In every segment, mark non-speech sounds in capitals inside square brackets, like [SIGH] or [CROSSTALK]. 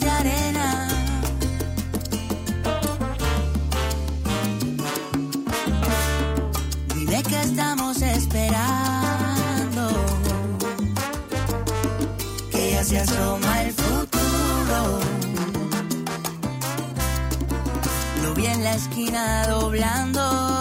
de arena. Dime que estamos esperando. Que ya se asoma el futuro. Lo vi en la esquina doblando.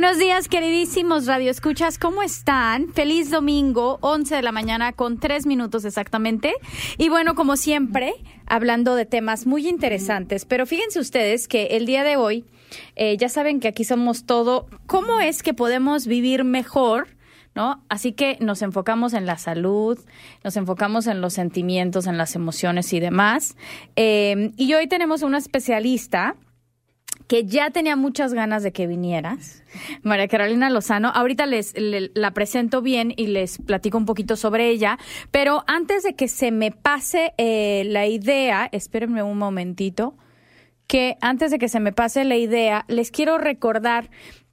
Buenos días, queridísimos Radio Escuchas, ¿cómo están? Feliz domingo, 11 de la mañana con 3 minutos exactamente. Y bueno, como siempre, hablando de temas muy interesantes, pero fíjense ustedes que el día de hoy, eh, ya saben que aquí somos todo, ¿cómo es que podemos vivir mejor? ¿No? Así que nos enfocamos en la salud, nos enfocamos en los sentimientos, en las emociones y demás. Eh, y hoy tenemos una especialista que ya tenía muchas ganas de que vinieras, María Carolina Lozano. Ahorita les le- la presento bien y les platico un poquito sobre ella, pero antes de que se me pase eh, la idea, espérenme un momentito, que antes de que se me pase la idea, les quiero recordar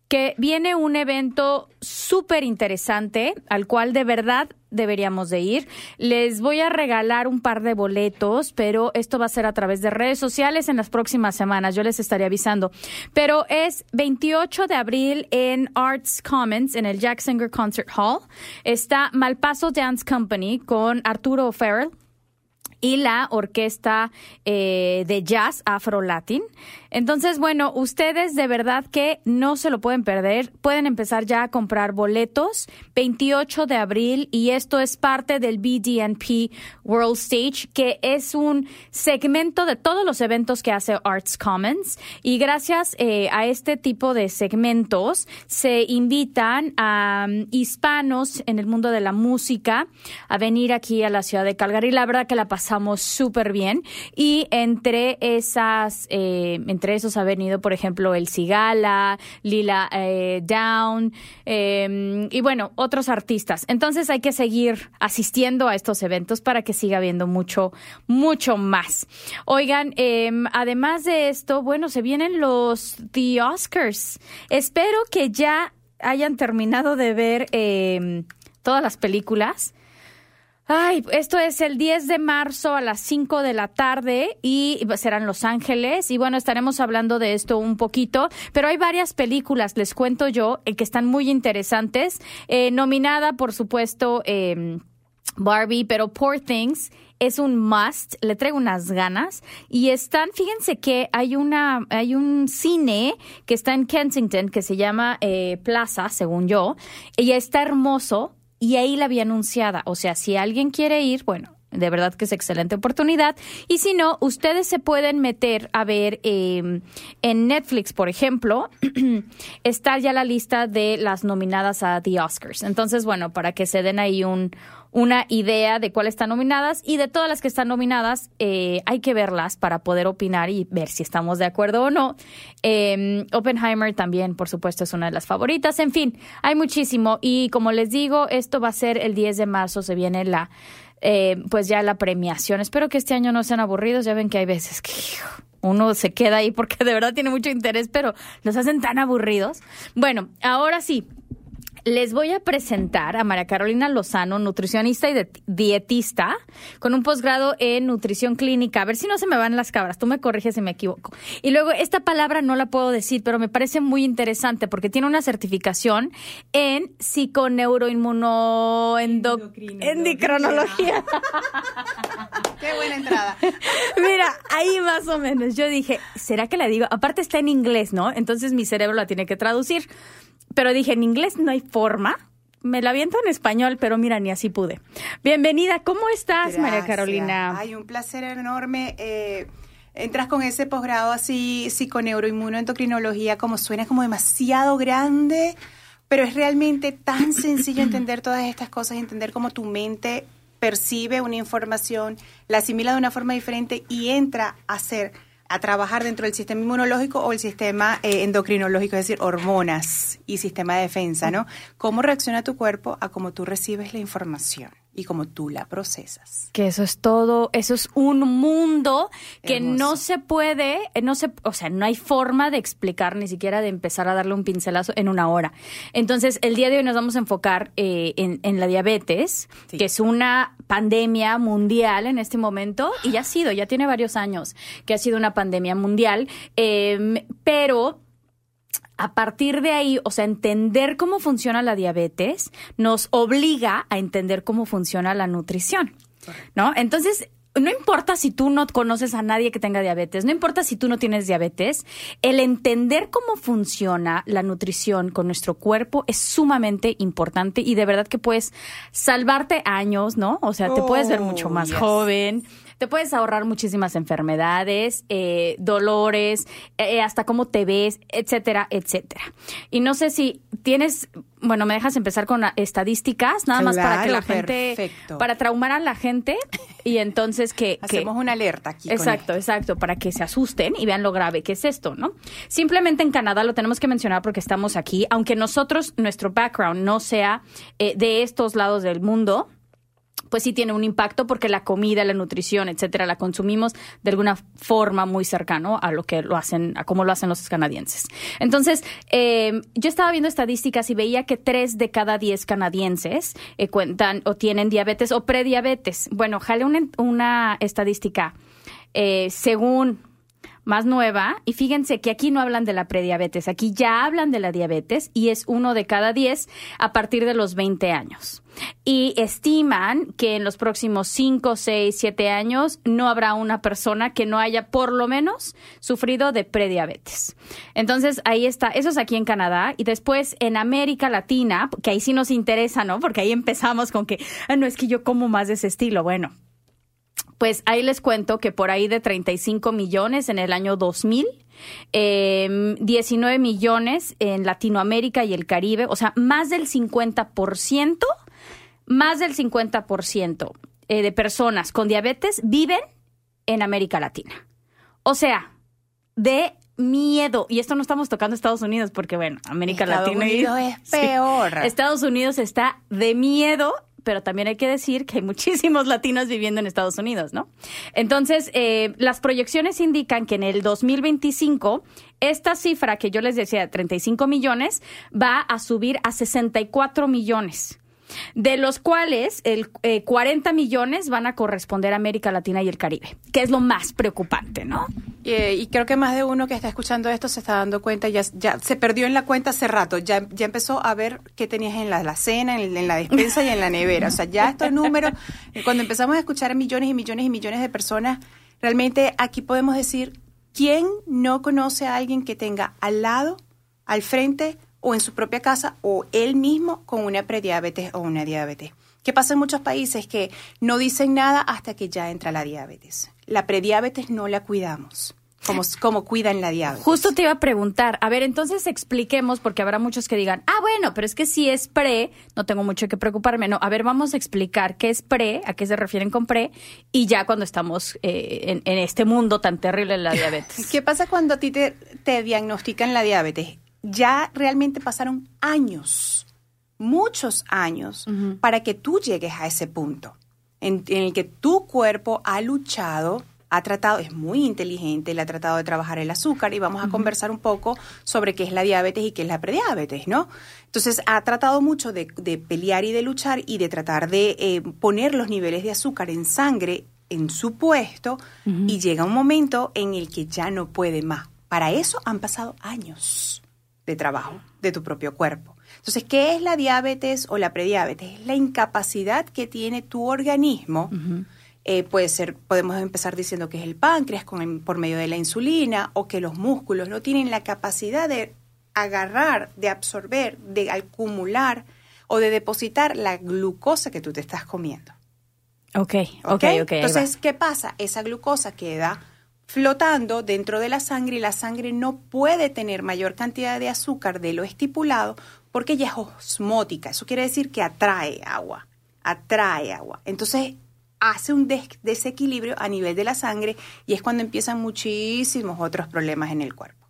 que viene un evento súper interesante al cual de verdad deberíamos de ir. Les voy a regalar un par de boletos, pero esto va a ser a través de redes sociales en las próximas semanas. Yo les estaré avisando. Pero es 28 de abril en Arts Commons, en el Jack Singer Concert Hall. Está Malpaso Dance Company con Arturo Farrell y la orquesta eh, de jazz Afro Latin. Entonces, bueno, ustedes de verdad que no se lo pueden perder. Pueden empezar ya a comprar boletos 28 de abril y esto es parte del BDNP World Stage, que es un segmento de todos los eventos que hace Arts Commons. Y gracias eh, a este tipo de segmentos se invitan a um, hispanos en el mundo de la música a venir aquí a la ciudad de Calgary. La verdad que la pasamos súper bien. Y entre esas, eh, esos ha venido, por ejemplo, el Cigala, Lila eh, Down, eh, y bueno, otros artistas. Entonces hay que seguir asistiendo a estos eventos para que siga habiendo mucho, mucho más. Oigan, eh, además de esto, bueno, se vienen los The Oscars. Espero que ya hayan terminado de ver eh, todas las películas. Ay, esto es el 10 de marzo a las 5 de la tarde y será en Los Ángeles. Y bueno, estaremos hablando de esto un poquito, pero hay varias películas, les cuento yo, eh, que están muy interesantes. Eh, nominada, por supuesto, eh, Barbie, pero Poor Things es un must, le traigo unas ganas y están, fíjense que hay una, hay un cine que está en Kensington que se llama eh, Plaza, según yo, y está hermoso y ahí la había anunciada, o sea, si alguien quiere ir, bueno. De verdad que es excelente oportunidad. Y si no, ustedes se pueden meter a ver eh, en Netflix, por ejemplo, [CLEARS THROAT] está ya la lista de las nominadas a The Oscars. Entonces, bueno, para que se den ahí un, una idea de cuáles están nominadas y de todas las que están nominadas eh, hay que verlas para poder opinar y ver si estamos de acuerdo o no. Eh, Oppenheimer también, por supuesto, es una de las favoritas. En fin, hay muchísimo y como les digo, esto va a ser el 10 de marzo, se viene la... eh, pues ya la premiación. Espero que este año no sean aburridos. Ya ven que hay veces que uno se queda ahí porque de verdad tiene mucho interés, pero los hacen tan aburridos. Bueno, ahora sí, les voy a presentar a María Carolina Lozano, nutricionista y dietista, con un posgrado en nutrición clínica. A ver si no se me van las cabras, tú me corriges si me equivoco. Y luego, esta palabra no la puedo decir, pero me parece muy interesante porque tiene una certificación en psiconeuroinmunoendocrinología. [LAUGHS] Qué buena entrada. Mira, ahí más o menos. Yo dije, ¿será que la digo? Aparte está en inglés, ¿no? Entonces mi cerebro la tiene que traducir. Pero dije, en inglés no hay forma. Me la aviento en español, pero mira, ni así pude. Bienvenida, ¿cómo estás, María. Carolina? Ay, un placer enorme. eh, entras con ese posgrado así, psiconeuroinmunoendocrinología, como suena como demasiado grande, pero es realmente tan sencillo entender todas estas cosas, entender cómo tu mente percibe una información, la asimila de una forma diferente y entra a hacer a trabajar dentro del sistema inmunológico o el sistema eh, endocrinológico, es decir, hormonas y sistema de defensa, ¿no? Cómo reacciona tu cuerpo a cómo tú recibes la información y cómo tú la procesas. Que eso es todo, eso es un mundo que Hermoso. no se puede, eh, no se, o sea, no hay forma de explicar, ni siquiera de empezar a darle un pincelazo en una hora. Entonces, el día de hoy nos vamos a enfocar eh, en, en la diabetes, Sí. que es una pandemia mundial en este momento, y ya ha sido, ya tiene varios años que ha sido una pandemia mundial, eh, pero a partir de ahí, o sea, entender cómo funciona la diabetes nos obliga a entender cómo funciona la nutrición, ¿no? Entonces, no importa si tú no conoces a nadie que tenga diabetes, no importa si tú no tienes diabetes, el entender cómo funciona la nutrición con nuestro cuerpo es sumamente importante y de verdad que puedes salvarte años, ¿no? O sea, te puedes ver mucho Oh, más yes. joven, te puedes ahorrar muchísimas enfermedades, eh, dolores, eh, hasta cómo te ves, etcétera, etcétera. Y no sé si tienes, bueno, me dejas empezar con estadísticas, nada más para que la Claro, gente, perfecto. para traumar a la gente y entonces que... [LAUGHS] que- Hacemos una alerta aquí. Exacto, exacto, para que se asusten y vean lo grave que es esto, ¿no? Simplemente en Canadá lo tenemos que mencionar porque estamos aquí, aunque nosotros, nuestro background no sea eh, de estos lados del mundo, pues sí tiene un impacto porque la comida, la nutrición, etcétera, la consumimos de alguna forma muy cercano a lo que lo hacen, a cómo lo hacen los canadienses. Entonces, eh, yo estaba viendo estadísticas y veía que tres de cada diez canadienses eh, cuentan o tienen diabetes o prediabetes. Bueno, jale una, una estadística eh, según más nueva, y fíjense que aquí no hablan de la prediabetes, aquí ya hablan de la diabetes y es uno de cada diez a partir de los 20 años. Y estiman que en los próximos 5, 6, 7 años no habrá una persona que no haya por lo menos sufrido de prediabetes. Entonces ahí está, eso es aquí en Canadá y después en América Latina, que ahí sí nos interesa, ¿no? Porque ahí empezamos con que, ah, no es que yo como más de ese estilo. Bueno, pues ahí les cuento que por ahí de 35 millones en el año 2000, eh, 19 millones en Latinoamérica y el Caribe, o sea, más del 50%, más del 50% eh, de personas con diabetes viven en América Latina. O sea, de miedo. Y esto no estamos tocando Estados Unidos porque, bueno, América Estados Latina y- Unidos [LAUGHS] es Sí. peor. Estados Unidos está de miedo, pero también hay que decir que hay muchísimos latinos viviendo en Estados Unidos, ¿no? Entonces, eh, las proyecciones indican que en el 2025, esta cifra que yo les decía, 35 millones, va a subir a 64 millones. De los cuales el eh, 40 millones van a corresponder a América Latina y el Caribe, que es lo más preocupante, ¿no? Eh, y creo que más de uno que está escuchando esto se está dando cuenta, ya, se perdió en la cuenta hace rato, ya, ya empezó a ver qué tenías en la, la cena, en, en la despensa y en la nevera. O sea, ya estos números, eh, cuando empezamos a escuchar a millones y millones y millones de personas, realmente aquí podemos decir, ¿quién no conoce a alguien que tenga al lado, al frente o en su propia casa o él mismo con una prediabetes o una diabetes? ¿Qué pasa en muchos países que no dicen nada hasta que ya entra la diabetes? La prediabetes no la cuidamos, como, como cuidan la diabetes. Justo te iba a preguntar, a ver, entonces expliquemos, porque habrá muchos que digan, ah, bueno, pero es que si es pre, no tengo mucho que preocuparme. No, a ver, vamos a explicar qué es pre, a qué se refieren con pre, y ya cuando estamos eh, en, en este mundo tan terrible de la [LAUGHS] diabetes. ¿Qué pasa cuando a ti te, te diagnostican la diabetes? Ya realmente pasaron años, muchos años, para que tú llegues a ese punto en, en el que tu cuerpo ha luchado ha tratado, es muy inteligente, le ha tratado de trabajar el azúcar y vamos a conversar un poco sobre qué es la diabetes y qué es la prediabetes, ¿no? Entonces ha tratado mucho de, pelear y de luchar y de tratar de eh, poner los niveles de azúcar en sangre en su puesto y llega un momento en el que ya no puede más. Para eso han pasado años de trabajo de tu propio cuerpo. Entonces, ¿qué es la diabetes o la prediabetes? Es la incapacidad que tiene tu organismo. Eh, puede ser, podemos empezar diciendo que es el páncreas con por medio de la insulina o que los músculos no tienen la capacidad de agarrar, de absorber, de acumular o de depositar la glucosa que tú te estás comiendo. Ok, ok, ok. Entonces, ¿qué pasa? Esa glucosa queda flotando dentro de la sangre y la sangre no puede tener mayor cantidad de azúcar de lo estipulado porque ella es osmótica. Eso quiere decir que atrae agua, atrae agua. Entonces hace un desequilibrio a nivel de la sangre y es cuando empiezan muchísimos otros problemas en el cuerpo.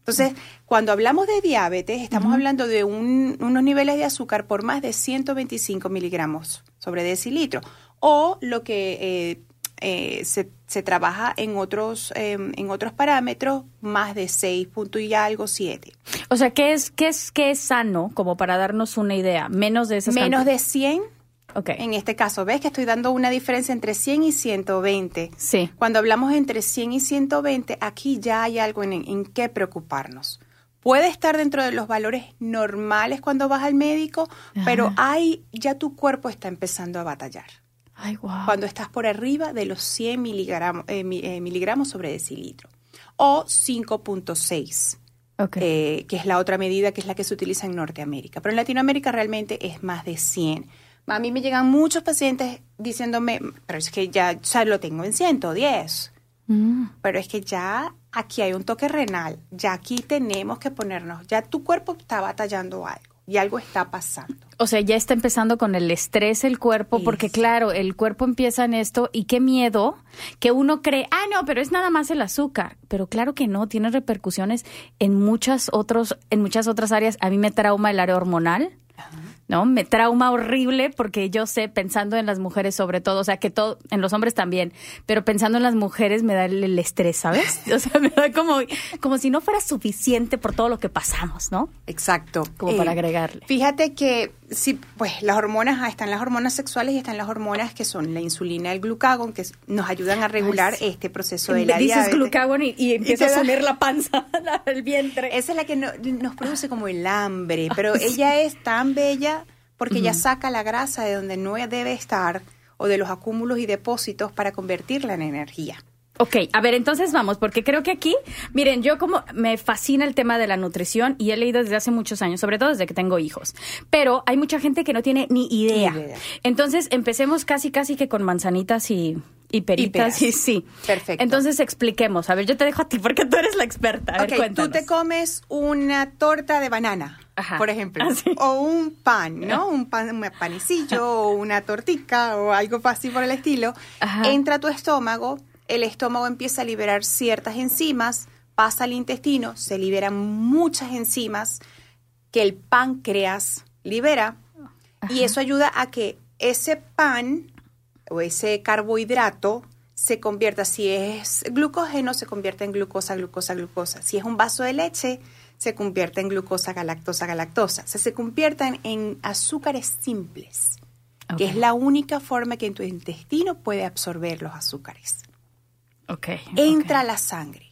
Entonces, cuando hablamos de diabetes, estamos hablando de unos niveles de azúcar por más de 125 miligramos sobre decilitro o lo que eh, eh, se, se, trabaja en otros, em, en otros parámetros, más de 6 puntos y algo, 7. O sea, ¿qué es, qué, es, ¿qué es sano, como para darnos una idea? Menos de esas Menos de 100. Okay. En este caso, ¿ves que estoy dando una diferencia entre 100 y 120? Sí. Cuando hablamos entre 100 y 120, aquí ya hay algo en, en qué preocuparnos puede estar dentro de los valores normales cuando vas al médico, pero hay ya tu cuerpo está empezando a batallar. Cuando estás por arriba de los 100 miligramos, eh, eh, miligramos sobre decilitro. O 5.6. Eh, que es la otra medida que es la que se utiliza en Norteamérica. Pero en Latinoamérica realmente es más de 100. A mí me llegan muchos pacientes diciéndome, pero es que ya, ya lo tengo en 110. Mm. Pero es que ya aquí hay un toque renal, ya aquí tenemos que ponernos, ya tu cuerpo está batallando algo y algo está pasando. O sea, ya está empezando con el estrés el cuerpo, porque claro, el cuerpo empieza en esto y qué miedo que uno cree, ah, no, pero es nada más el azúcar. Pero claro que no, tiene repercusiones en muchas otros, en muchas otras áreas. A mí me trauma el área hormonal. ¿No? Me trauma horrible porque yo sé, pensando en las mujeres sobre todo, o sea, que todo, en los hombres también, pero pensando en las mujeres me da el, estrés, ¿sabes? [LAUGHS] O sea, me da como, como si no fuera suficiente por todo lo que pasamos, ¿no? Exacto. Como para eh, agregarle. Fíjate que sí, pues las hormonas, están las hormonas sexuales y están las hormonas que son la insulina y el glucagón, que nos ayudan a regular este proceso de la Dices glucagón y, empieza a subir la panza, [LAUGHS] el vientre. Esa es la que nos produce como el hambre, pero ella es tan bella porque ella saca la grasa de donde no debe estar o de los acúmulos y depósitos para convertirla en energía. Ok, a ver, entonces vamos, porque creo que aquí, miren, yo como me fascina el tema de la nutrición y he leído desde hace muchos años, sobre todo desde que tengo hijos, pero hay mucha gente que no tiene ni idea. Entonces, empecemos casi, casi que con manzanitas y, y peritas. Y, sí. Perfecto. Entonces expliquemos. A ver, yo te dejo a ti [LAUGHS] porque tú eres la experta. A ver, tú te comes una torta de banana, por ejemplo, ah, o un pan, ¿no? Un, pan, un panecillo o una tortica o algo así por el estilo. Entra a tu estómago el estómago empieza a liberar ciertas enzimas, pasa al intestino, se liberan muchas enzimas que el páncreas libera y eso ayuda a que ese pan o ese carbohidrato se convierta, si es glucógeno, se convierte en glucosa, glucosa, glucosa. Si es un vaso de leche, se convierte en glucosa, galactosa, galactosa. O sea, se convierten en azúcares simples, que es la única forma que en tu intestino puede absorber los azúcares. Entra la sangre.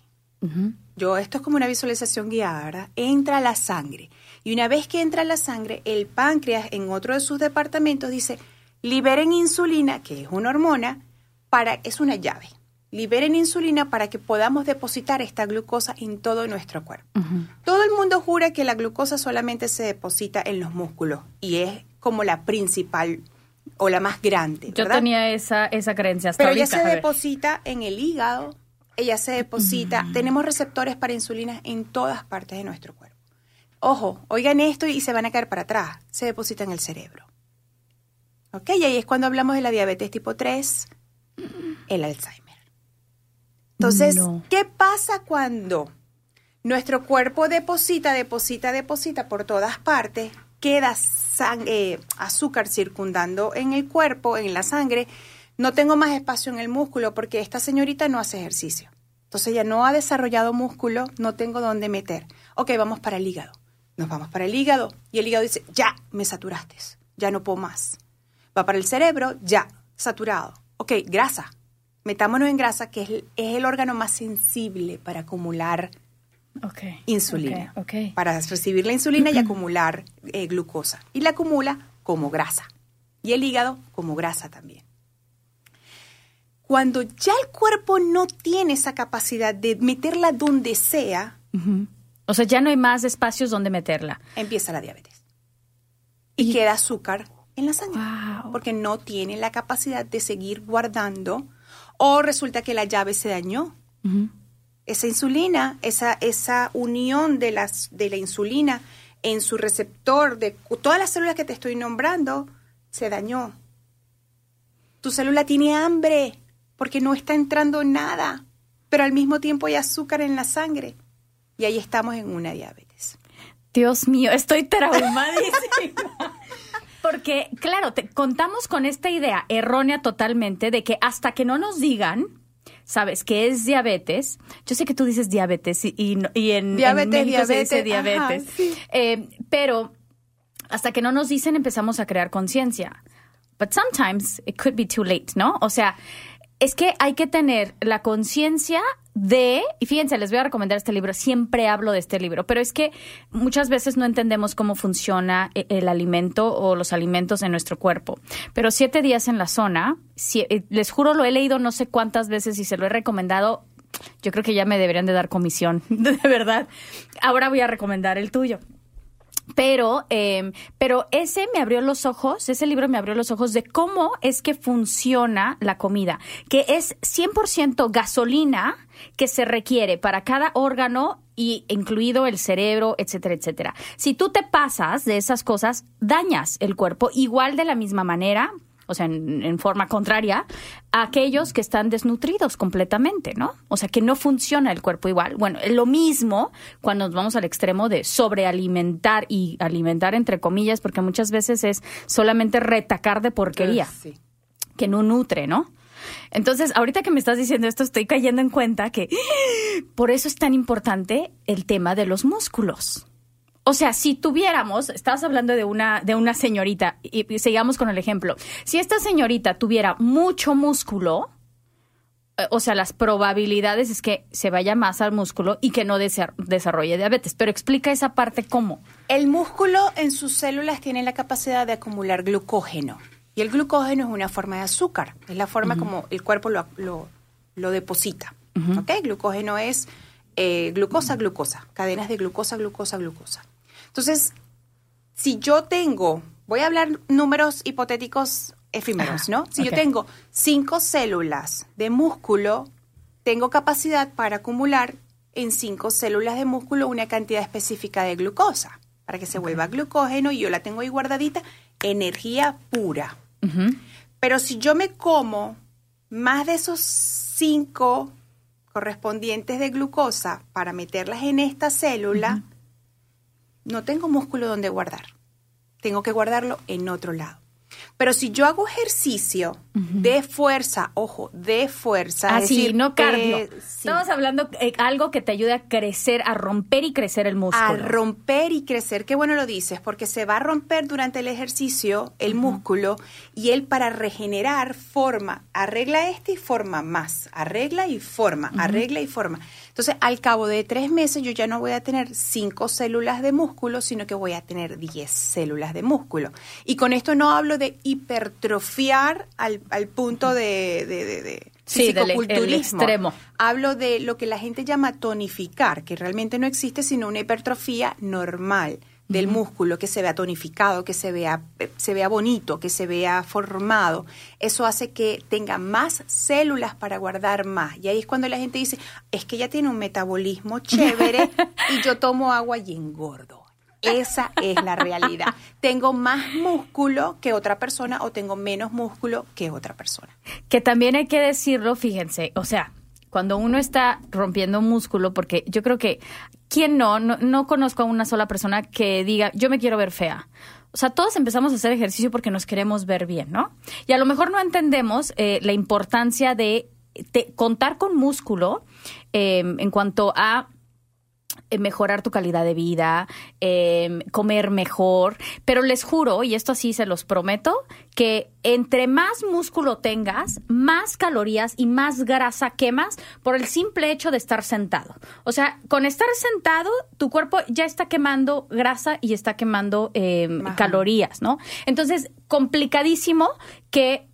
Yo, esto es como una visualización guiada, ¿verdad? Entra la sangre. Y una vez que entra la sangre, el páncreas en otro de sus departamentos dice, liberen insulina, que es una hormona, para, es una llave. Liberen insulina para que podamos depositar esta glucosa en todo nuestro cuerpo. Todo el mundo jura que la glucosa solamente se deposita en los músculos y es como la principal o la más grande. Yo tenía esa, esa creencia hasta Pero ella se deposita en el hígado, ella se deposita, tenemos receptores para insulina en todas partes de nuestro cuerpo. Ojo, oigan esto y se van a caer para atrás, se deposita en el cerebro. ¿Ok? Y ahí es cuando hablamos de la diabetes tipo 3, el Alzheimer. Entonces, ¿qué pasa cuando nuestro cuerpo deposita, deposita, deposita por todas partes queda eh, azúcar circundando en el cuerpo, en la sangre, no tengo más espacio en el músculo porque esta señorita no hace ejercicio. Entonces ella no ha desarrollado músculo, no tengo dónde meter. Ok, vamos para el hígado. Nos vamos para el hígado y el hígado dice, ya, me saturaste, ya no puedo más. Va para el cerebro, ya, saturado. Ok, grasa. Metámonos en grasa, que es el, es el órgano más sensible para acumular Okay. insulina. Para recibir la insulina y [CLEARS THROAT] acumular eh, glucosa. Y la acumula como grasa. Y el hígado como grasa también. Cuando ya el cuerpo no tiene esa capacidad de meterla donde sea, O sea, ya no hay más espacios donde meterla. empieza la diabetes. Y, queda azúcar en la sangre. Wow. Porque no tiene la capacidad de seguir guardando. O resulta que la llave se dañó. Esa insulina, esa, esa unión de, las, de la insulina en su receptor de todas las células que te estoy nombrando, se dañó. Tu célula tiene hambre porque no está entrando nada, pero al mismo tiempo hay azúcar en la sangre. Y ahí estamos en una diabetes. Dios mío, estoy traumadísima. [LAUGHS] Porque, claro, te contamos con esta idea errónea totalmente de que hasta que no nos digan, sabes, que es diabetes. Yo sé que tú dices diabetes y, y, y en, en Diabetes, México se dice diabetes, ajá, diabetes. sí. Eh, pero hasta que no nos dicen empezamos a crear conciencia. But sometimes it could be too late, ¿no? O sea, es que hay que tener la conciencia de, y fíjense, les voy a recomendar este libro, siempre hablo de este libro, pero es que muchas veces no entendemos cómo funciona e- el alimento o los alimentos en nuestro cuerpo. Pero siete días en la zona, si- eh, les juro, lo he leído no sé cuántas veces y se lo he recomendado. Yo creo que ya me deberían de dar comisión, [LAUGHS] de verdad. Ahora voy a recomendar el tuyo. Pero, eh, pero ese me abrió los ojos, ese libro me abrió los ojos de cómo es que funciona la comida, que es 100% gasolina que se requiere para cada órgano y incluido el cerebro, etcétera, etcétera. Si tú te pasas de esas cosas, dañas el cuerpo igual de la misma manera, o sea, en, en forma contraria, a aquellos que están desnutridos completamente, ¿no? O sea, que no funciona el cuerpo igual. Bueno, lo mismo cuando nos vamos al extremo de sobrealimentar y alimentar entre comillas, porque muchas veces es solamente retacar de porquería Sí. que no nutre, ¿no? Entonces, ahorita que me estás diciendo esto, estoy cayendo en cuenta que por eso es tan importante el tema de los músculos. O sea, si tuviéramos, estabas hablando de una, de una señorita, y, y sigamos con el ejemplo. Si esta señorita tuviera mucho músculo, eh, o sea, las probabilidades es que se vaya más al músculo y que no desa- desarrolle diabetes. Pero explica esa parte cómo. El músculo en sus células tiene la capacidad de acumular glucógeno. Y el glucógeno es una forma de azúcar. Es la forma como el cuerpo lo, lo, lo deposita. ¿Ok? Glucógeno es eh, glucosa, glucosa. Cadenas de glucosa, glucosa, glucosa. Entonces, si yo tengo, voy a hablar números hipotéticos efímeros, Ajá, ¿no? Si yo tengo cinco células de músculo, tengo capacidad para acumular en cinco células de músculo una cantidad específica de glucosa para que se vuelva glucógeno y yo la tengo ahí guardadita, energía pura. Pero si yo me como más de esos cinco correspondientes de glucosa para meterlas en esta célula, no tengo músculo donde guardar. Tengo que guardarlo en otro lado. Pero si yo hago ejercicio de fuerza, ojo, de fuerza, Ah, es sí, decir, no cardio. eh, sí, Estamos hablando eh, algo que te ayude a crecer, a romper y crecer el músculo. a romper y crecer. Qué bueno lo dices, porque se va a romper durante el ejercicio el músculo y él para regenerar forma, arregla este y forma más, arregla y forma, arregla y forma. Entonces, al cabo de tres meses yo ya no voy a tener cinco células de músculo, sino que voy a tener diez células de músculo. Y con esto no hablo de hipertrofiar al, al punto de, de, de- de Sí, del- el fisicoculturismo. extremo. Hablo de lo que la gente llama tonificar, que realmente no existe sino una hipertrofía normal del músculo, que se vea tonificado, que se vea, se vea bonito, que se vea formado. Eso hace que tenga más células para guardar más. Y ahí es cuando la gente dice, es que ella tiene un metabolismo [LAUGHS] chévere y yo tomo agua y engordo. Esa es la realidad. Tengo más músculo que otra persona o tengo menos músculo que otra persona. Que también hay que decirlo, fíjense, o sea, cuando uno está rompiendo músculo, porque yo creo que, ¿quién no? No, no conozco a una sola persona que diga, yo me quiero ver fea. sea, todos empezamos a hacer ejercicio porque nos queremos ver bien, ¿no? Y a lo mejor no entendemos eh, la importancia de, contar con músculo eh, en cuanto a mejorar tu calidad de vida, eh, comer mejor, pero les juro, y esto así se los prometo, que entre más músculo tengas, más calorías y más grasa quemas por el simple hecho de estar sentado. O sea, con estar sentado, tu cuerpo ya está quemando grasa y está quemando eh, Ajá. calorías, ¿no? Entonces, complicadísimo que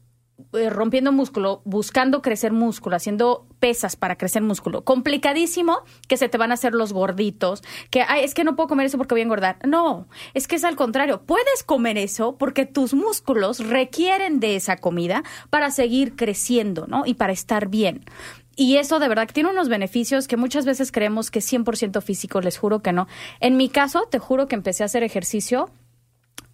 eh, rompiendo músculo, buscando crecer músculo, haciendo pesas para crecer músculo. Complicadísimo que se te van a hacer los gorditos, que Ay, es que no puedo comer eso porque voy a engordar. No, es que es al contrario. Puedes comer eso porque tus músculos requieren de esa comida para seguir creciendo, ¿no? Y para estar bien. Y eso de verdad tiene unos beneficios que muchas veces creemos que es 100% físico, les juro que no. En mi caso, te juro que empecé a hacer ejercicio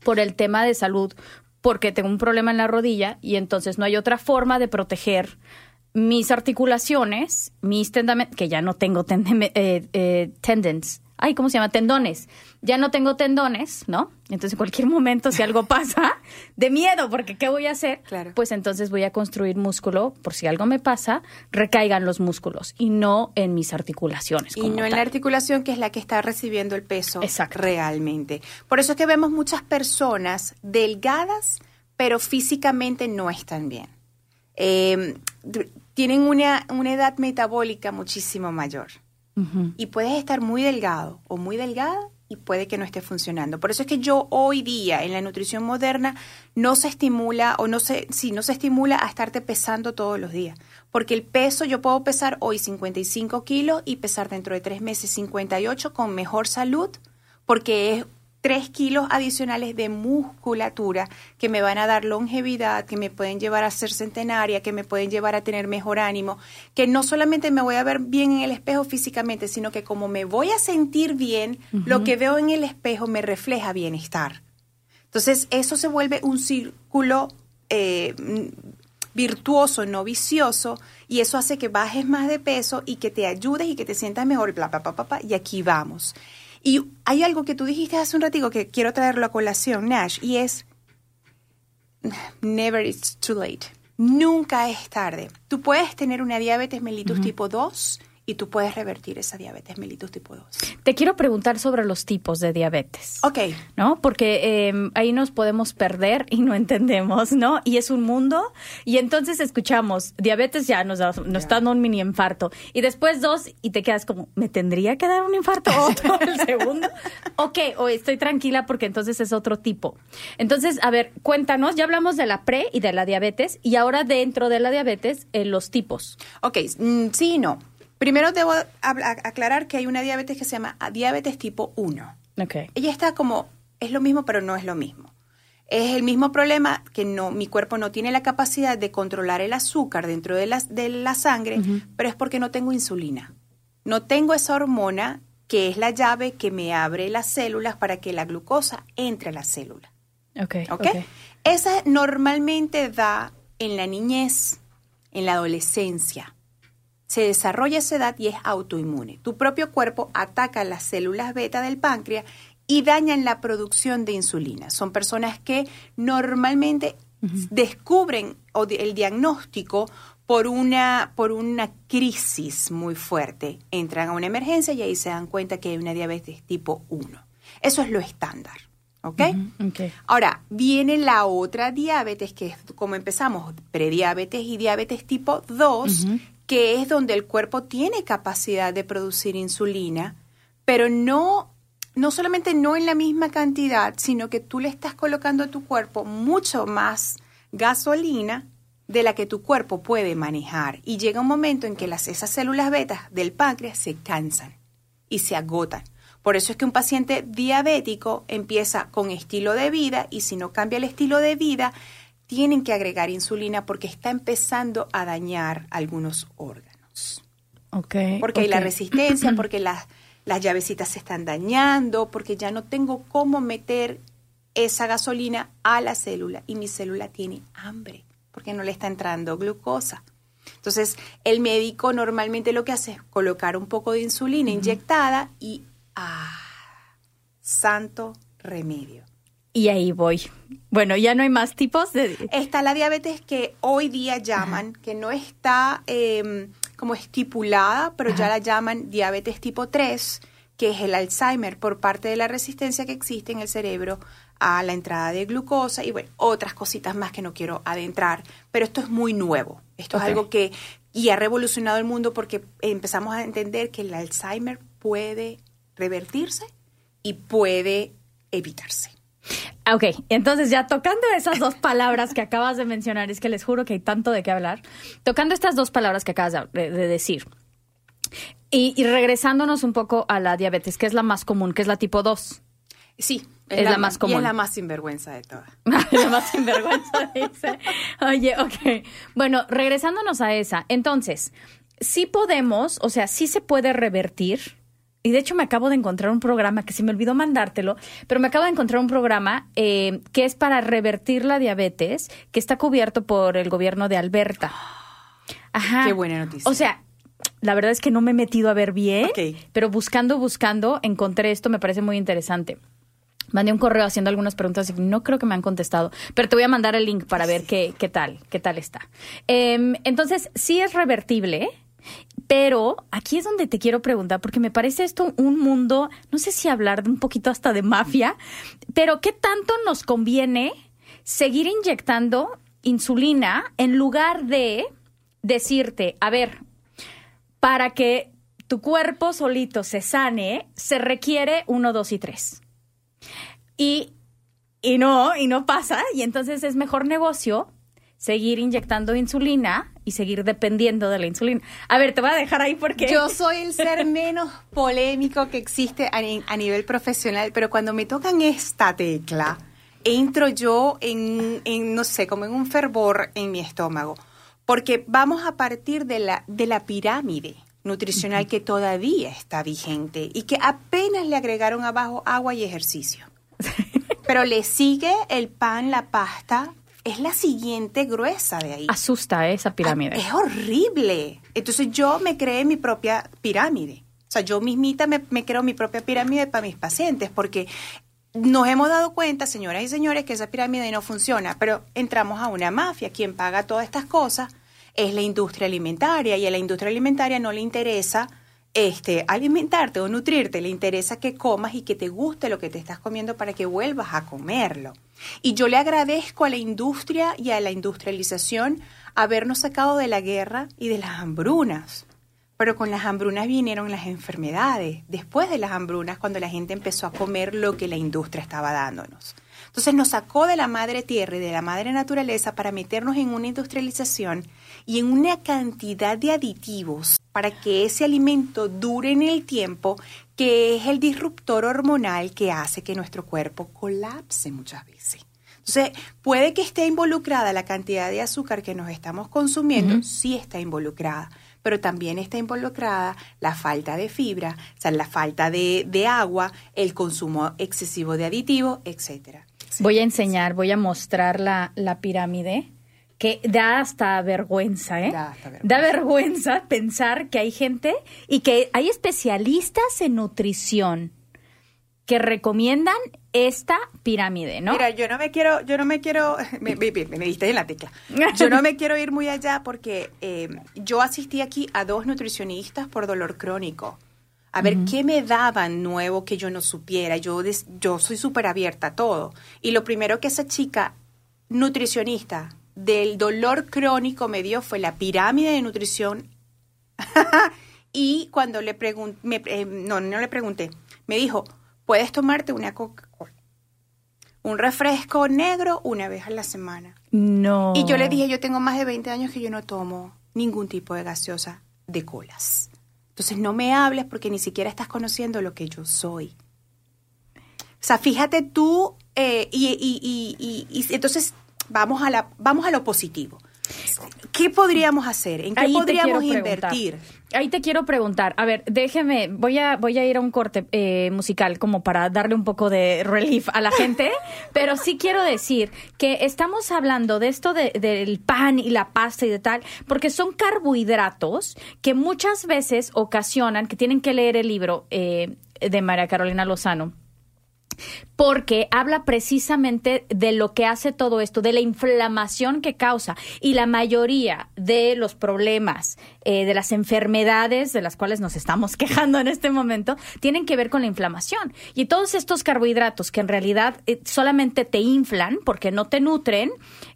por el tema de salud, porque tengo un problema en la rodilla y entonces no hay otra forma de proteger mis articulaciones, mis tendamentos, que ya no tengo eh, eh, tendons. Ay, ¿cómo se llama? Tendones. Ya no tengo tendones, ¿no? Entonces, en cualquier momento, si algo pasa, de miedo, porque ¿qué voy a hacer? Claro. Pues entonces voy a construir músculo, por si algo me pasa, recaigan los músculos y no en mis articulaciones. Y no en la articulación que es la que está recibiendo el peso Exacto. realmente. Por eso es que vemos muchas personas delgadas, pero físicamente no están bien. Eh, d- tienen una, una edad metabólica muchísimo mayor. Y puedes estar muy delgado o muy delgada y puede que no esté funcionando. Por eso es que yo hoy día en la nutrición moderna no se estimula o no se, sí, no se estimula a estarte pesando todos los días. Porque el peso, yo puedo pesar hoy 55 kilos y pesar dentro de tres meses 58 con mejor salud, porque es 3 kilos adicionales de musculatura que me van a dar longevidad, que me pueden llevar a ser centenaria, que me pueden llevar a tener mejor ánimo, que no solamente me voy a ver bien en el espejo físicamente, sino que como me voy a sentir bien, lo que veo en el espejo me refleja bienestar. Entonces, eso se vuelve un círculo eh, virtuoso, no vicioso, y eso hace que bajes más de peso y que te ayudes y que te sientas mejor, bla, bla, bla, bla, bla, y aquí vamos. Y hay algo que tú dijiste hace un ratito que quiero traerlo a colación, Nash, y es, never it's too late. Nunca es tarde. Tú puedes tener una diabetes mellitus tipo 2 y tú puedes revertir esa diabetes mellitus tipo 2. Te quiero preguntar sobre los tipos de diabetes. Ok, ¿no? Porque eh, ahí nos podemos perder y no [LAUGHS] entendemos, ¿no? Y es un mundo. Y entonces escuchamos, diabetes ya nos, da- nos está dando un mini infarto. Y después dos, y te quedas como, ¿me tendría que dar un infarto [LAUGHS] otro el segundo? ok, o estoy tranquila porque entonces es otro tipo. Entonces, a ver, cuéntanos, ya hablamos de la pre y de la diabetes, y ahora dentro de la diabetes, eh, los tipos. Ok, mm, sí y no. Primero debo aclarar que hay una diabetes que se llama diabetes tipo 1. Ok. Ella está como, es lo mismo, pero no es lo mismo. Es el mismo problema que no, mi cuerpo no tiene la capacidad de controlar el azúcar dentro de la, de la sangre, pero es porque no tengo insulina. No tengo esa hormona que es la llave que me abre las células para que la glucosa entre a la célula. Ok. ¿Ok? Esa normalmente da en la niñez, en la adolescencia. Se desarrolla a esa edad y es autoinmune. Tu propio cuerpo ataca las células beta del páncreas y dañan la producción de insulina. Son personas que normalmente descubren el diagnóstico por una, por una crisis muy fuerte. Entran a una emergencia y ahí se dan cuenta que hay una diabetes tipo 1. Eso es lo estándar. Ok. Ahora, viene la otra diabetes, que es como empezamos, prediabetes y diabetes tipo 2, que es donde el cuerpo tiene capacidad de producir insulina, pero no, no solamente no en la misma cantidad, sino que tú le estás colocando a tu cuerpo mucho más gasolina de la que tu cuerpo puede manejar. Y llega un momento en que las, esas células betas del páncreas se cansan y se agotan. Por eso es que un paciente diabético empieza con estilo de vida y si no cambia el estilo de vida, tienen que agregar insulina porque está empezando a dañar algunos órganos. Ok. Porque hay la resistencia, [CLEARS THROAT] porque las, las llavecitas se están dañando, porque ya no tengo cómo meter esa gasolina a la célula y mi célula tiene hambre porque no le está entrando glucosa. Entonces, el médico normalmente lo que hace es colocar un poco de insulina inyectada y ¡ah! Santo remedio. Y ahí voy. Bueno, ya no hay más tipos de... Está la diabetes que hoy día llaman, que no está eh, como estipulada, pero ya la llaman diabetes tipo 3, que es el Alzheimer por parte de la resistencia que existe en el cerebro a la entrada de glucosa y bueno, otras cositas más que no quiero adentrar, pero esto es muy nuevo. Esto es algo que y ha revolucionado el mundo porque empezamos a entender que el Alzheimer puede revertirse y puede evitarse. Ok, entonces ya tocando esas dos palabras que acabas de mencionar, es que les juro que hay tanto de qué hablar, tocando estas dos palabras que acabas de, de decir y, y regresándonos un poco a la diabetes, que es la más común, que es la tipo 2. Sí, Es la más Y común. es la más sinvergüenza de todas. [LAUGHS] la más sinvergüenza dice. Oye, ok. Bueno, regresándonos a esa. Entonces, sí podemos, o sea, sí se puede revertir. Y de hecho me acabo de encontrar un programa que se me olvidó mandártelo, pero me acabo de encontrar un programa eh, que es para revertir la diabetes, que está cubierto por el gobierno de Alberta. [GASPS] Ajá. Qué buena noticia. O sea, la verdad es que no me he metido a ver bien, pero buscando, buscando, encontré esto, me parece muy interesante. Mandé un correo haciendo algunas preguntas y no creo que me han contestado, pero te voy a mandar el link para ver qué, qué tal, qué tal está. Em, entonces, sí es revertible, pero aquí es donde te quiero preguntar, porque me parece esto un mundo, no sé si hablar de un poquito hasta de mafia, pero ¿qué tanto nos conviene seguir inyectando insulina en lugar de decirte, a ver, para que tu cuerpo solito se sane, se requiere uno, dos y tres. Y, y no, y no pasa, y entonces es mejor negocio seguir inyectando insulina y seguir dependiendo de la insulina. A ver, te voy a dejar ahí porque... Yo soy el ser menos polémico que existe a, a nivel profesional, pero cuando me tocan esta tecla, entro yo en, en, no sé, como en un fervor en mi estómago, porque vamos a partir de la, de la pirámide nutricional que todavía está vigente y que apenas le agregaron abajo agua y ejercicio. [LAUGHS] Pero le sigue el pan, la pasta, es la siguiente gruesa de ahí. Asusta esa pirámide. Ah, Es horrible. Entonces yo me creé mi propia pirámide. O sea, yo mismita me, me creo mi propia pirámide para mis pacientes porque nos hemos dado cuenta, señoras y señores, que esa pirámide no funciona, pero entramos a una mafia. Quien paga todas estas cosas es la industria alimentaria y a la industria alimentaria no le interesa este, alimentarte o nutrirte, le interesa que comas y que te guste lo que te estás comiendo para que vuelvas a comerlo. Y yo le agradezco a la industria y a la industrialización habernos sacado de la guerra y de las hambrunas. Pero con las hambrunas vinieron las enfermedades. Después de las hambrunas, cuando la gente empezó a comer lo que la industria estaba dándonos. Entonces nos sacó de la madre tierra y de la madre naturaleza para meternos en una industrialización y en una cantidad de aditivos para que ese alimento dure en el tiempo, que es el disruptor hormonal que hace que nuestro cuerpo colapse muchas veces. Entonces, puede que esté involucrada la cantidad de azúcar que nos estamos consumiendo, sí está involucrada, pero también está involucrada la falta de fibra, o sea, la falta de, de agua, el consumo excesivo de aditivos, etcétera. Voy a enseñar, voy a mostrar la, la pirámide que da hasta vergüenza, ¿eh? Da hasta vergüenza. Da vergüenza pensar que hay gente y que hay especialistas en nutrición que recomiendan esta pirámide, ¿no? Mira, yo no me quiero, yo no me quiero, [LAUGHS] me, me, me- me diste en la tecla. Yo no me quiero ir muy allá porque eh, yo asistí aquí a dos nutricionistas por dolor crónico. A ver qué me daban nuevo que yo no supiera. Yo, des- yo soy súper abierta a todo. Y lo primero que esa chica nutricionista del dolor crónico me dio fue la pirámide de nutrición [LAUGHS] y cuando le pregunté, no, no le pregunté, me dijo, puedes tomarte una Coca-Cola, un refresco negro una vez a la semana. no. Y yo le dije, yo tengo más de 20 años que yo no tomo ningún tipo de gaseosa de colas. Entonces no me hables porque ni siquiera estás conociendo lo que yo soy. O sea, fíjate tú, eh, y, y- y- y- entonces vamos a, la, vamos a lo positivo. ¿Qué podríamos hacer? ¿En qué Ahí podríamos invertir? Ahí te quiero preguntar. A ver, déjeme, voy a, voy a ir a un corte eh, musical como para darle un poco de relief a la gente, [LAUGHS] pero sí quiero decir que estamos hablando de esto de- del pan y la pasta y de tal, porque son carbohidratos que muchas veces ocasionan, que tienen que leer el libro eh, de María Carolina Lozano, porque habla precisamente de lo que hace todo esto, de la inflamación que causa. Y la mayoría de los problemas, eh, de las enfermedades de las cuales nos estamos [LAUGHS] quejando en este momento, tienen que ver con la inflamación. Y todos estos carbohidratos que en realidad eh, solamente te inflan porque no te nutren,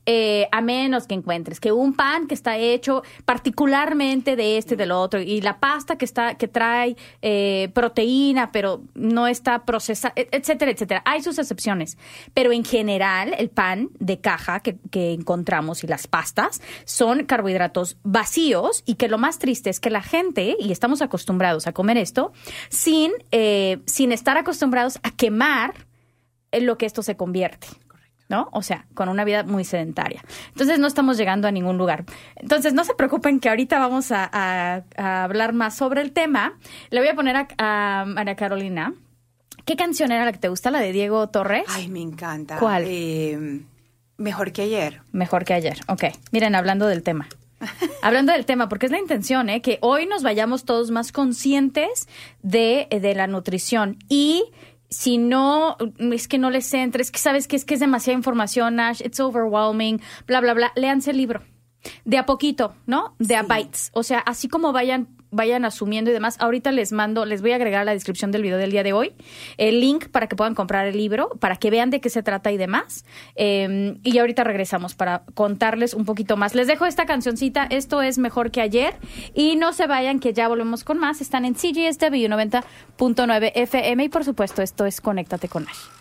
eh, a menos que encuentres que un pan que está hecho particularmente de este y del otro y la pasta que está que trae eh, proteína pero no está procesada, etcétera, etcétera. Hay sus excepciones, pero en general el pan de caja que, que encontramos y las pastas son carbohidratos vacíos y que lo más triste es que la gente, y estamos acostumbrados a comer esto, sin, eh, sin estar acostumbrados a quemar en lo que esto se convierte. ¿no? O sea, con una vida muy sedentaria. Entonces no estamos llegando a ningún lugar. Entonces no se preocupen que ahorita vamos a, a- a hablar más sobre el tema. Le voy a poner a, a María Carolina. ¿Qué canción era la que te gusta? ¿La de Diego Torres? Ay, me encanta. ¿Cuál? Eh, mejor que ayer. Mejor que ayer. Ok. Miren, hablando del tema. Hablando del tema, porque es la intención, ¿eh? Que hoy nos vayamos todos más conscientes de, de la nutrición. Y si no, es que no les entre, es que sabes que es que es demasiada información, Ash, it's overwhelming, bla, bla, bla. Léanse el libro. De a poquito, ¿no? De a bytes. O sea, así como vayan vayan asumiendo y demás. Ahorita les mando, les voy a agregar a la descripción del video del día de hoy el link para que puedan comprar el libro, para que vean de qué se trata y demás. Eh, y ahorita regresamos para contarles un poquito más. Les dejo esta cancioncita, esto es mejor que ayer. Y no se vayan, que ya volvemos con más. Están en CGSW 90.9 FM y por supuesto esto es Conéctate con Ash.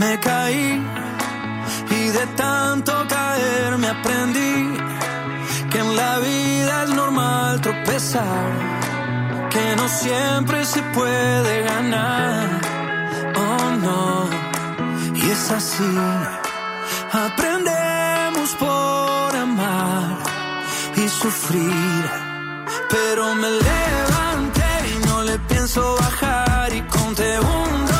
Me caí y de tanto caer me aprendí que en la vida es normal tropezar, que no siempre se puede ganar. Oh no, y es así. Aprendemos por amar y sufrir, pero me levanté y no le pienso bajar y conté un,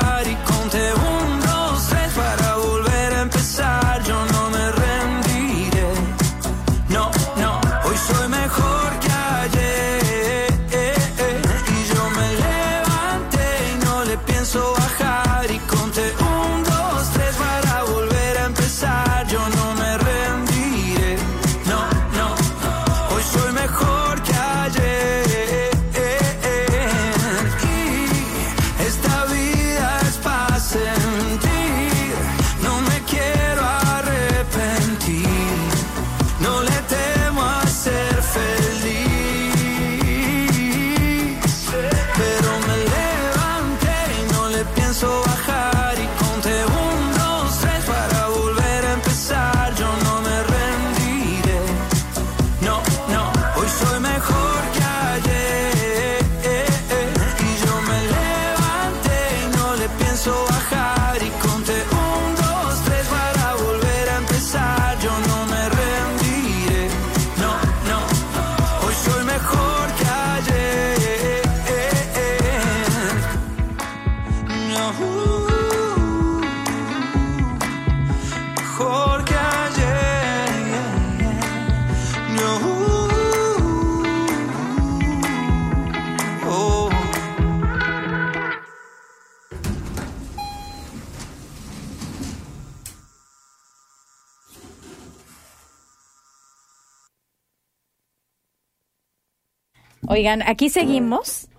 Oigan, aquí seguimos.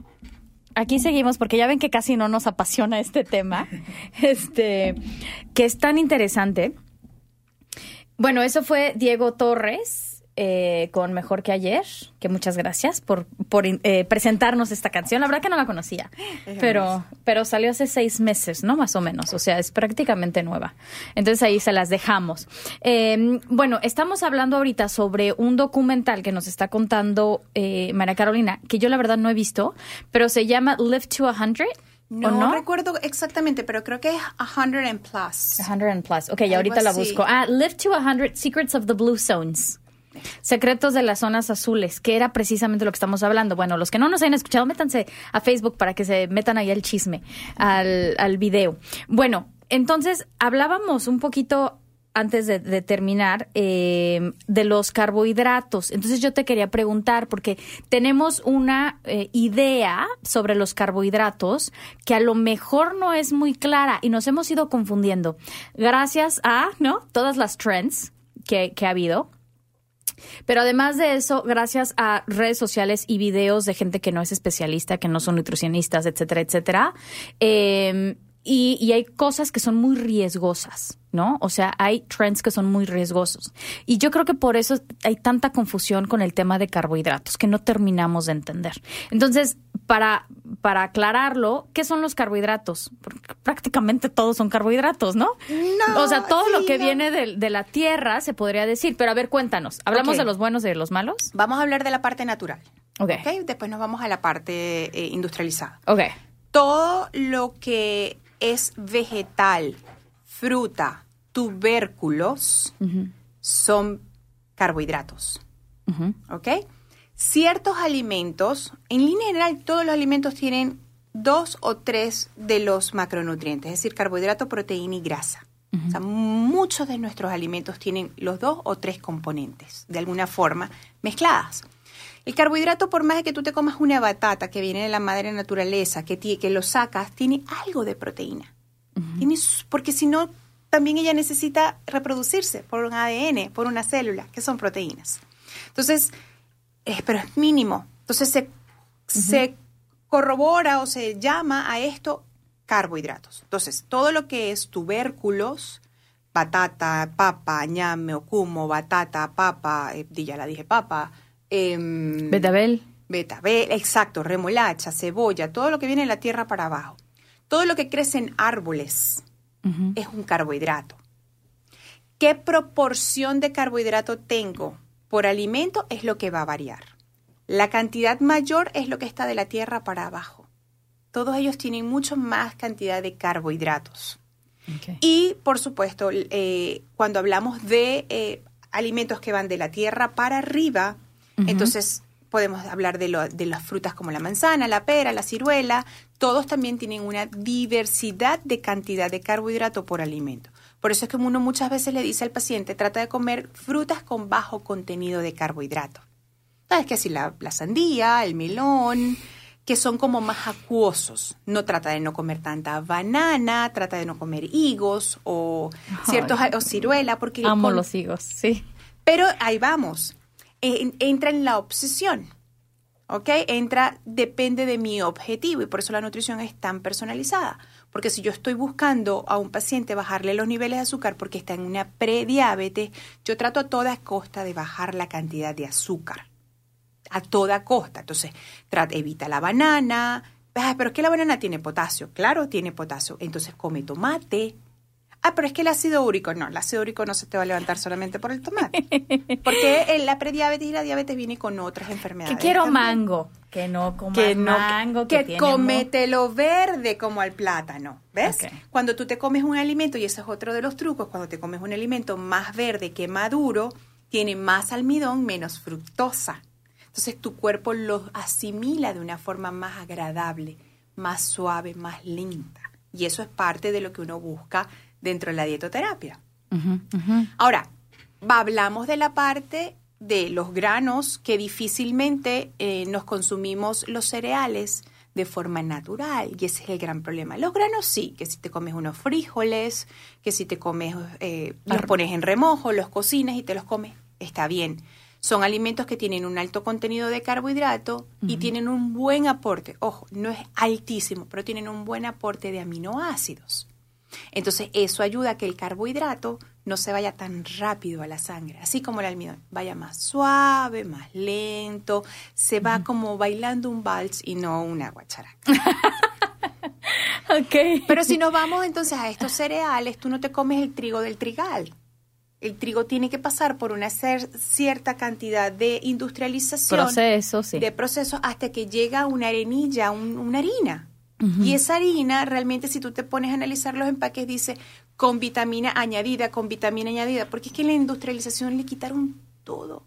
Aquí seguimos porque ya ven que casi no nos apasiona este tema. [LAUGHS] Este, que es tan interesante. Bueno, eso fue Diego Torres eh, con Mejor que ayer, que muchas gracias por, por eh, presentarnos esta canción. La verdad que no la conocía, [GASPS] pero, pero salió hace seis meses, ¿no? Más o menos, o sea, es prácticamente nueva. Entonces ahí se las dejamos. Eh, bueno, estamos hablando ahorita sobre un documental que nos está contando eh, María Carolina, que yo la verdad no he visto, pero se llama Live to a Hundred. No, ¿O no? recuerdo exactamente, pero creo que es 100 and plus. 100 and plus. Ok, Algo ahorita la busco. Ah, Live to a 100 Secrets of the Blue Zones. Secretos de las zonas azules, que era precisamente lo que estamos hablando. Bueno, los que no nos hayan escuchado, métanse a Facebook para que se metan ahí al chisme, al, video. Bueno, entonces hablábamos un poquito antes de, terminar eh, de los carbohidratos. Entonces yo te quería preguntar, porque tenemos una eh, idea sobre los carbohidratos que a lo mejor no es muy clara y nos hemos ido confundiendo. Gracias a, ¿no? Todas las trends que ha habido. Pero además de eso, gracias a redes sociales y videos de gente que no es especialista, que no son nutricionistas, etcétera, etcétera, eh, y, y hay cosas que son muy riesgosas, ¿no? O sea, hay trends que son muy riesgosos. Y yo creo que por eso hay tanta confusión con el tema de carbohidratos, que no terminamos de entender. Entonces, para, para aclararlo, ¿qué son los carbohidratos? Porque prácticamente todos son carbohidratos, ¿no? No, o sea, todo lo que no. viene de, de la tierra se podría decir. Pero a ver, cuéntanos. ¿Hablamos de los buenos y de los malos? Vamos a hablar de la parte natural. Ok. ¿ok? Después nos vamos a la parte eh, industrializada. Ok. Todo lo que es vegetal, fruta, tubérculos, son carbohidratos. ¿Ok? Ciertos alimentos, en línea general, todos los alimentos tienen dos o tres de los macronutrientes, es decir, carbohidrato, proteína y grasa. O sea, muchos de nuestros alimentos tienen los dos o tres componentes, de alguna forma, mezcladas. El carbohidrato, por más de que tú te comas una batata que viene de la madre naturaleza, que, que lo sacas, tiene algo de proteína. Tiene porque si no, también ella necesita reproducirse por un ADN, por una célula, que son proteínas. Entonces, eh, pero es mínimo. Entonces se, se corrobora o se llama a esto carbohidratos. Entonces, todo lo que es tubérculos, batata, papa, ñame, ocumo, batata, papa, eh, ya la dije papa, em, Betabel. betabel, exacto, remolacha, cebolla, todo lo que viene de la tierra para abajo. Todo lo que crece en árboles es un carbohidrato. ¿Qué proporción de carbohidrato tengo por alimento? Es lo que va a variar. La cantidad mayor es lo que está de la tierra para abajo. Todos ellos tienen mucho más cantidad de carbohidratos. Y, por supuesto, eh, cuando hablamos de eh, alimentos que van de la tierra para arriba, entonces podemos hablar de, lo- de las frutas como la manzana, la pera, la ciruela. Todos también tienen una diversidad de cantidad de carbohidrato por alimento. Por eso es que uno muchas veces le dice al paciente, trata de comer frutas con bajo contenido de carbohidrato. ¿Sabes qué? Si la, la sandía, el melón, que son como más acuosos. No trata de no comer tanta banana, trata de no comer higos o ciertos Ay. o ciruela, porque Amo con- los higos, sí. pero ahí vamos. En- entra en la obsesión. ¿Ok? Entra, depende de mi objetivo y por eso la nutrición es tan personalizada. Porque si yo estoy buscando a un paciente bajarle los niveles de azúcar porque está en una prediabetes, yo trato a toda costa de bajar la cantidad de azúcar. A toda costa. Entonces, trata, evita la banana. Ah, pero es que la banana tiene potasio. Claro, tiene potasio. Entonces, come tomate. Ah, pero es que el ácido úrico, no, el ácido úrico no se te va a levantar solamente por el tomate. [LAUGHS] Porque la prediabetes y la diabetes viene con otras enfermedades. Que quiero también. mango. Que no comas Que no, mango. Que, que tiene comete lo verde como al plátano, ¿ves? Cuando tú te comes un alimento, y ese es otro de los trucos, cuando te comes un alimento más verde que maduro, tiene más almidón, menos fructosa. Entonces tu cuerpo lo asimila de una forma más agradable, más suave, más lenta. Y eso es parte de lo que uno busca dentro de la dietoterapia. Ahora, hablamos de la parte de los granos que difícilmente eh, nos consumimos los cereales de forma natural y ese es el gran problema. Los granos sí, que si te comes unos frijoles, que si te comes, eh, los pones en remojo, los cocinas y te los comes, está bien. Son alimentos que tienen un alto contenido de carbohidrato y tienen un buen aporte. Ojo, no es altísimo, pero tienen un buen aporte de aminoácidos. Entonces, eso ayuda a que el carbohidrato no se vaya tan rápido a la sangre, así como el almidón, vaya más suave, más lento, se va como bailando un vals y no una guacharaca. [LAUGHS] Ok. Pero si nos vamos entonces a estos cereales, tú no te comes el trigo del trigal. El trigo tiene que pasar por una cierta cantidad de industrialización, Proceso, sí. de proceso, hasta que llega una arenilla, un- una harina. Y esa harina, realmente, si tú te pones a analizar los empaques, dice con vitamina añadida, con vitamina añadida, porque es que en la industrialización le quitaron todo.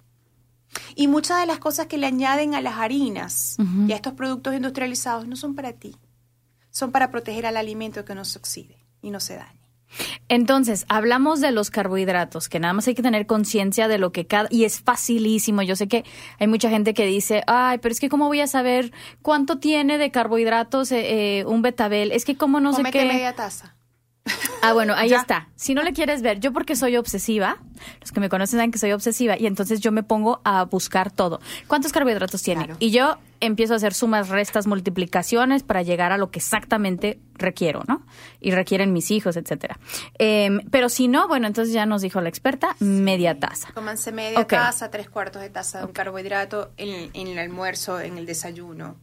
Y muchas de las cosas que le añaden a las harinas y a estos productos industrializados no son para ti, son para proteger al alimento que no se oxide y no se dañe. Entonces, hablamos de los carbohidratos, que nada más hay que tener conciencia de lo que cada... Y es facilísimo. Yo sé que hay mucha gente que dice, ay, pero es que ¿cómo voy a saber cuánto tiene de carbohidratos eh, eh, un betabel? Es que ¿cómo no sé qué... media taza. Ah, bueno, ahí Ya. está. Si no le quieres ver, yo porque soy obsesiva, los que me conocen saben que soy obsesiva, y entonces yo me pongo a buscar todo. ¿Cuántos carbohidratos tiene? Claro. Y yo empiezo a hacer sumas, restas, multiplicaciones para llegar a lo que exactamente requiero, ¿no? Y requieren mis hijos, etcétera. Em, pero si no, bueno, entonces ya nos dijo la experta, media taza. Cómanse media taza, tres cuartos de taza de un carbohidrato en, en el almuerzo, en el desayuno.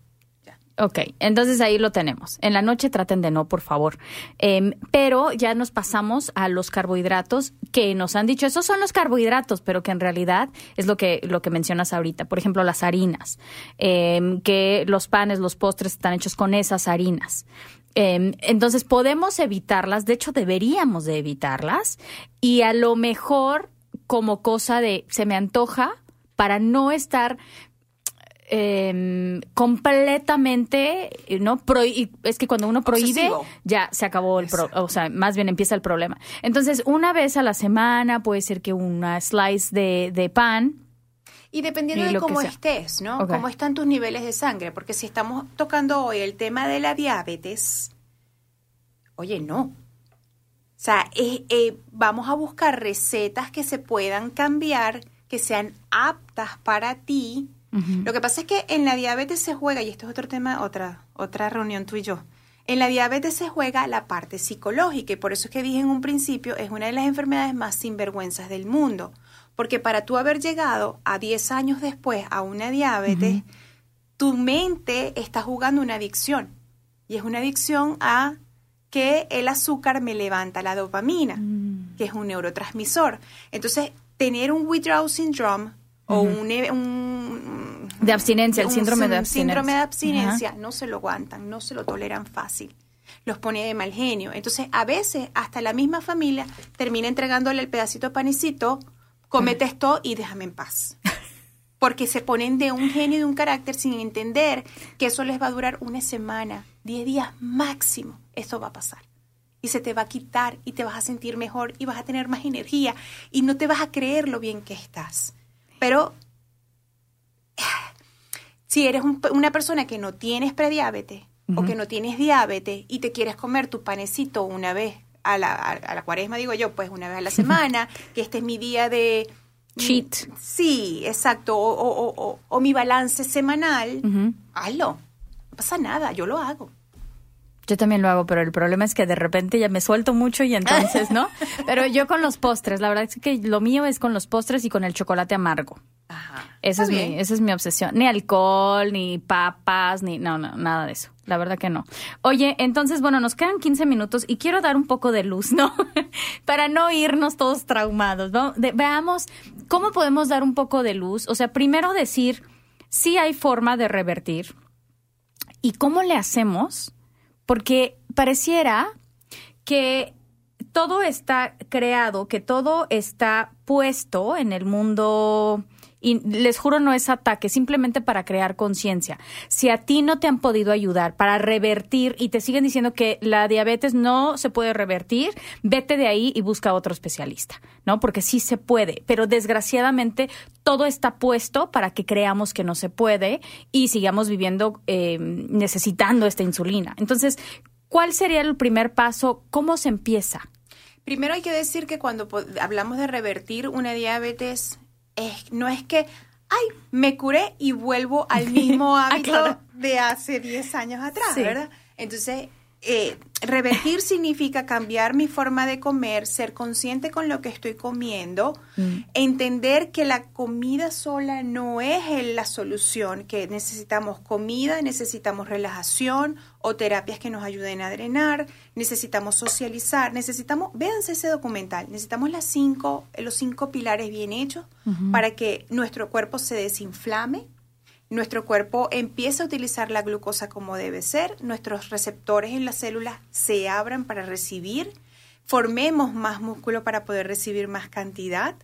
Ok, entonces ahí lo tenemos. En la noche traten de no, por favor. Em, pero ya nos pasamos a los carbohidratos que nos han dicho, esos son los carbohidratos, pero que en realidad es lo que, lo que mencionas ahorita. Por ejemplo, las harinas, em, que los panes, los postres están hechos con esas harinas. Em, entonces podemos evitarlas, de hecho deberíamos de evitarlas y a lo mejor como cosa de se me antoja para no estar eh, completamente, ¿no? Es que cuando uno prohíbe, Obsesivo. ya se acabó el pro- o sea, más bien empieza el problema. Entonces, una vez a la semana puede ser que una slice de, de pan, Y dependiendo Y de cómo estés, ¿no? Cómo están tus niveles de sangre. Porque si estamos tocando hoy el tema de la diabetes, oye, no. O sea, eh, eh, vamos a buscar recetas que se puedan cambiar, que sean aptas para ti. Lo que pasa es que en la diabetes se juega, y esto es otro tema, otra, otra reunión tú y yo. En la diabetes se juega la parte psicológica y por eso es que dije en un principio, es una de las enfermedades más sinvergüenzas del mundo. Porque para tú haber llegado a 10 años después a una diabetes, tu mente está jugando una adicción. Y es una adicción a que el azúcar me levanta la dopamina, que es un neurotransmisor. Entonces, tener un withdrawal syndrome o un, un- De abstinencia, el síndrome de abstinencia. síndrome de abstinencia, no se lo aguantan, no se lo toleran fácil. Los pone de mal genio. Entonces, a veces, hasta la misma familia termina entregándole el pedacito de panecito, comete esto y déjame en paz. [LAUGHS] Porque se ponen de un genio y de un carácter sin entender que eso les va a durar una semana, 10 días máximo. Eso va a pasar. Y se te va a quitar y te vas a sentir mejor y vas a tener más energía y no te vas a creer lo bien que estás. Pero si eres un- una persona que no tienes prediabetes o que no tienes diabetes y te quieres comer tu panecito una vez a la, a, a la cuaresma, digo yo, pues una vez a la [LAUGHS] semana, que este es mi día de... Cheat. Sí, exacto. O, o- o- mi balance semanal, hazlo. No pasa nada, yo lo hago. Yo también lo hago, pero el problema es que de repente ya me suelto mucho y entonces, ¿no? [LAUGHS] Pero yo con los postres, la verdad es que lo mío es con los postres y con el chocolate amargo. Ajá. Esa es, mi, esa es mi obsesión. Ni alcohol, ni papas, ni no, no, nada de eso. La verdad que no. Oye, entonces, bueno, nos quedan 15 minutos y quiero dar un poco de luz, ¿no? [LAUGHS] Para no irnos todos traumados. ¿no? De- veamos cómo podemos dar un poco de luz. O sea, primero decir si hay forma de revertir y cómo le hacemos, porque pareciera que todo está creado, que todo está puesto en el mundo y les juro no es ataque, simplemente para crear conciencia. Si a ti no te han podido ayudar para revertir y te siguen diciendo que la diabetes no se puede revertir, vete de ahí y busca otro especialista, ¿no? Porque sí se puede, pero desgraciadamente todo está puesto para que creamos que no se puede y sigamos viviendo eh, necesitando esta insulina. Entonces, ¿cuál sería el primer paso? ¿Cómo se empieza? Primero hay que decir que cuando hablamos de revertir una diabetes, es, no es que, ay, me curé y vuelvo al mismo [LAUGHS] Ah, hábito claro. de hace 10 años atrás, Sí. ¿verdad? Entonces, eh, revertir [LAUGHS] significa cambiar mi forma de comer, ser consciente con lo que estoy comiendo, Mm. entender que la comida sola no es la solución, que necesitamos comida, necesitamos relajación o terapias que nos ayuden a drenar, necesitamos socializar, necesitamos, véanse ese documental, necesitamos las cinco, los cinco pilares bien hechos para que nuestro cuerpo se desinflame, nuestro cuerpo empieza a utilizar la glucosa como debe ser, nuestros receptores en las células se abran para recibir, formemos más músculo para poder recibir más cantidad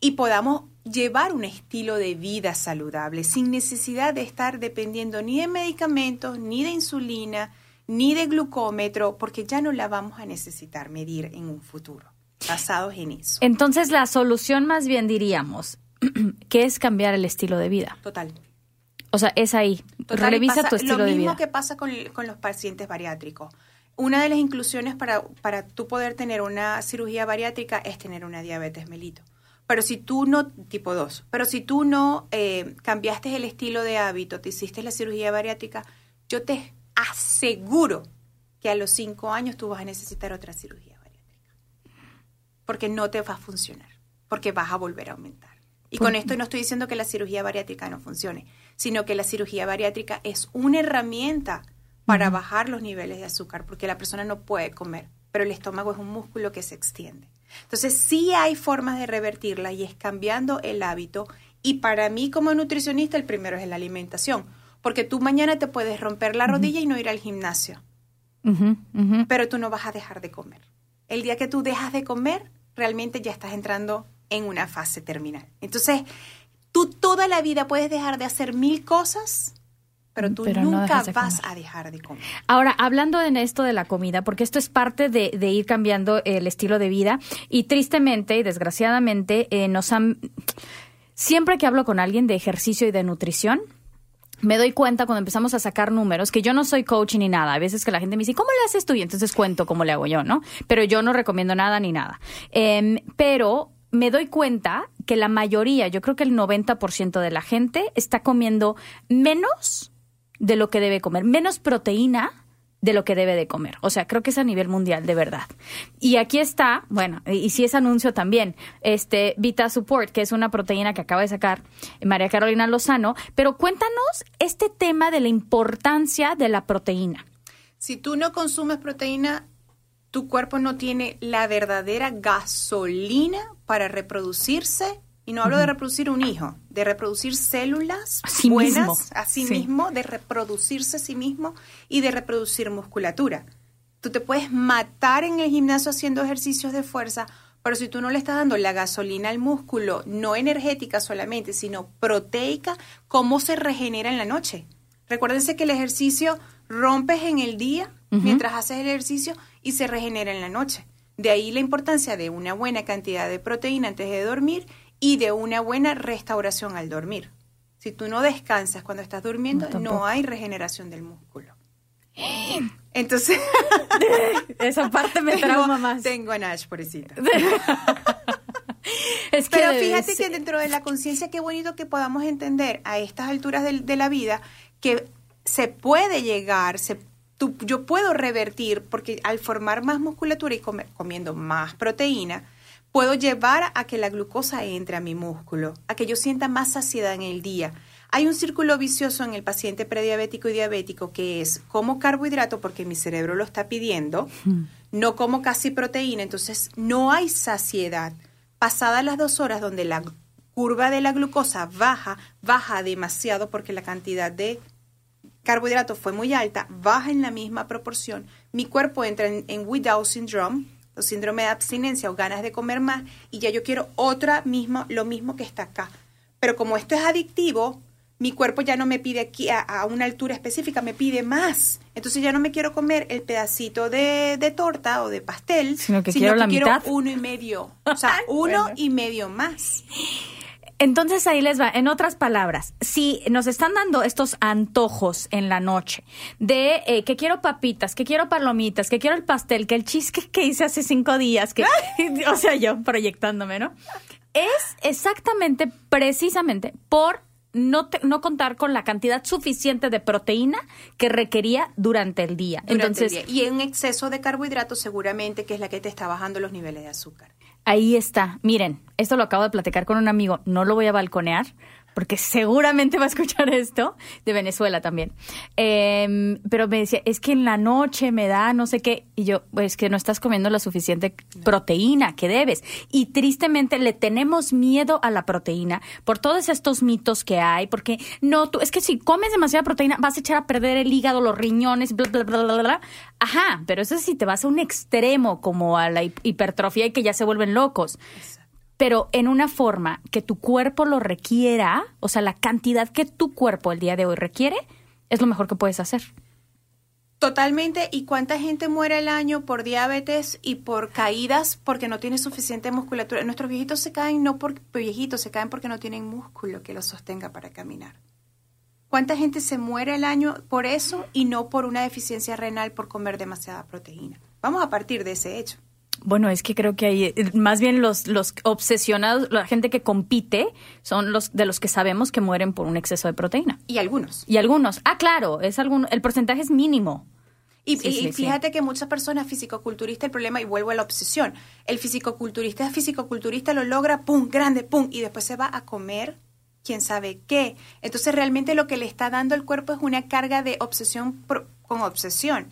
y podamos llevar un estilo de vida saludable sin necesidad de estar dependiendo ni de medicamentos, ni de insulina, ni de glucómetro, porque ya no la vamos a necesitar medir en un futuro, basados en eso. Entonces, la solución más bien diríamos [CLEARS THROAT] que es cambiar el estilo de vida. Total. O sea, es ahí. Total, Revisa pasa tu estilo Lo de mismo vida. que pasa con, con los pacientes bariátricos. Una de las inclusiones para, para tú poder tener una cirugía bariátrica es tener una diabetes melito. Pero si tú no, tipo 2, pero si tú no eh, cambiaste el estilo de hábito, te hiciste la cirugía bariátrica, yo te aseguro que a los 5 años tú vas a necesitar otra cirugía bariátrica. Porque no te va a funcionar, porque vas a volver a aumentar. Y con esto no estoy diciendo que la cirugía bariátrica no funcione, sino que la cirugía bariátrica es una herramienta para bajar los niveles de azúcar, porque la persona no puede comer, pero el estómago es un músculo que se extiende. Entonces sí hay formas de revertirla y es cambiando el hábito. Y para mí como nutricionista el primero es la alimentación, porque tú mañana te puedes romper la rodilla y no ir al gimnasio, pero tú no vas a dejar de comer. El día que tú dejas de comer, realmente ya estás entrando en una fase terminal. Entonces, tú toda la vida puedes dejar de hacer mil cosas, pero tú Pero nunca de vas a dejar de comer. Ahora, hablando en esto de la comida, porque esto es parte de, de ir cambiando el estilo de vida y tristemente y desgraciadamente eh, nos han... Siempre que hablo con alguien de ejercicio y de nutrición, me doy cuenta cuando empezamos a sacar números que yo no soy coach ni nada. A veces que la gente me dice, ¿cómo le haces tú? Y entonces cuento cómo le hago yo, ¿no? Pero yo no recomiendo nada ni nada. Em, pero me doy cuenta que la mayoría, yo creo que el 90% de la gente está comiendo menos de lo que debe comer, menos proteína de lo que debe de comer. O sea, creo que es a nivel mundial, de verdad. Y aquí está, bueno, y, sí es anuncio también, este Vita Support, que es una proteína que acaba de sacar María Carolina Lozano, pero cuéntanos este tema de la importancia de la proteína. Si tú no consumes proteína, tu cuerpo no tiene la verdadera gasolina para reproducirse. Y no hablo de reproducir un hijo, de reproducir células buenas mismo. a sí, Sí. mismo, de reproducirse a sí mismo y de reproducir musculatura. Tú te puedes matar en el gimnasio haciendo ejercicios de fuerza, pero si tú no le estás dando la gasolina al músculo, no energética solamente, sino proteica, ¿cómo se regenera en la noche? Recuérdense que el ejercicio rompes en el día mientras haces el ejercicio y se regenera en la noche. De ahí la importancia de una buena cantidad de proteína antes de dormir y de una buena restauración al dormir. Si tú no descansas cuando estás durmiendo, No, hay regeneración del músculo. Entonces, [LAUGHS] Esa parte me trauma más. tengo a Nash, pobrecita. [LAUGHS] Es que Pero fíjate que dentro de la conciencia, qué bonito que podamos entender a estas alturas del- de, la vida que se puede llegar, se, tú- yo puedo revertir, porque al formar más musculatura y comiendo más proteína, puedo llevar a que la glucosa entre a mi músculo, a que yo sienta más saciedad en el día. Hay un círculo vicioso en el paciente prediabético y diabético que es como carbohidrato porque mi cerebro lo está pidiendo, no como casi proteína, entonces no hay saciedad. Pasadas las dos horas donde la curva de la glucosa baja, baja demasiado porque la cantidad de carbohidratos fue muy alta, baja en la misma proporción, mi cuerpo entra en, en without syndrome, o síndrome de abstinencia o ganas de comer más, y ya yo quiero otra misma, lo mismo que está acá. Pero como esto es adictivo, mi cuerpo ya no me pide aquí a, a una altura específica, me pide más. Entonces ya no me quiero comer el pedacito de, de torta o de pastel, Sino que quiero la mitad. uno y medio. O sea, [LAUGHS] uno y medio más. Entonces ahí les va. En otras palabras, si nos están dando estos antojos en la noche de eh, que quiero papitas, que quiero palomitas, que quiero el pastel, que el cheesecake que hice hace cinco días, que, [LAUGHS] [LAUGHS] o sea, yo proyectándome, ¿no? es exactamente, precisamente, por no, te- no contar con la cantidad suficiente de proteína que requería durante el día. durante el Entonces, día. Y un exceso de carbohidratos seguramente que es la que te está bajando los niveles de azúcar. ahí está. Miren, esto lo acabo de platicar con un amigo, no lo voy a balconear. Porque seguramente va a escuchar [LAUGHS] esto, de Venezuela también. Em, pero me decía, es que en la noche me da no sé qué. Y yo, pues que no estás comiendo la suficiente proteína que debes. Y tristemente le tenemos miedo a la proteína por todos estos mitos que hay. Porque no, tú, es que si comes demasiada proteína vas a echar a perder el hígado, los riñones, bla, bla, bla, bla, bla. Ajá, pero eso es si te vas a un extremo como a la hi- hipertrofia y que ya se vuelven locos pero en una forma que tu cuerpo lo requiera, o sea, la cantidad que tu cuerpo el día de hoy requiere, es lo mejor que puedes hacer. Totalmente. ¿Y cuánta gente muere al año por diabetes y por caídas porque no tiene suficiente musculatura? Nuestros viejitos se caen no por viejitos, se caen porque no tienen músculo que los sostenga para caminar. ¿Cuánta gente se muere al año por eso y no por una deficiencia renal por comer demasiada proteína? Vamos a partir de ese hecho. Bueno, es que creo que hay, eh, más bien los, los obsesionados, la gente que compite, son los de los que sabemos que mueren por un exceso de proteína. Y algunos. Y algunos, ah, claro, es algún, el porcentaje es mínimo. Y, Sí, y sí, sí. fíjate que muchas personas fisicoculturistas, el problema, y vuelvo a la obsesión, el fisicoculturista es fisicoculturista, lo logra, pum, grande, pum, y después se va a comer quién sabe qué. Entonces realmente lo que le está dando el cuerpo es una carga de obsesión pro- con obsesión.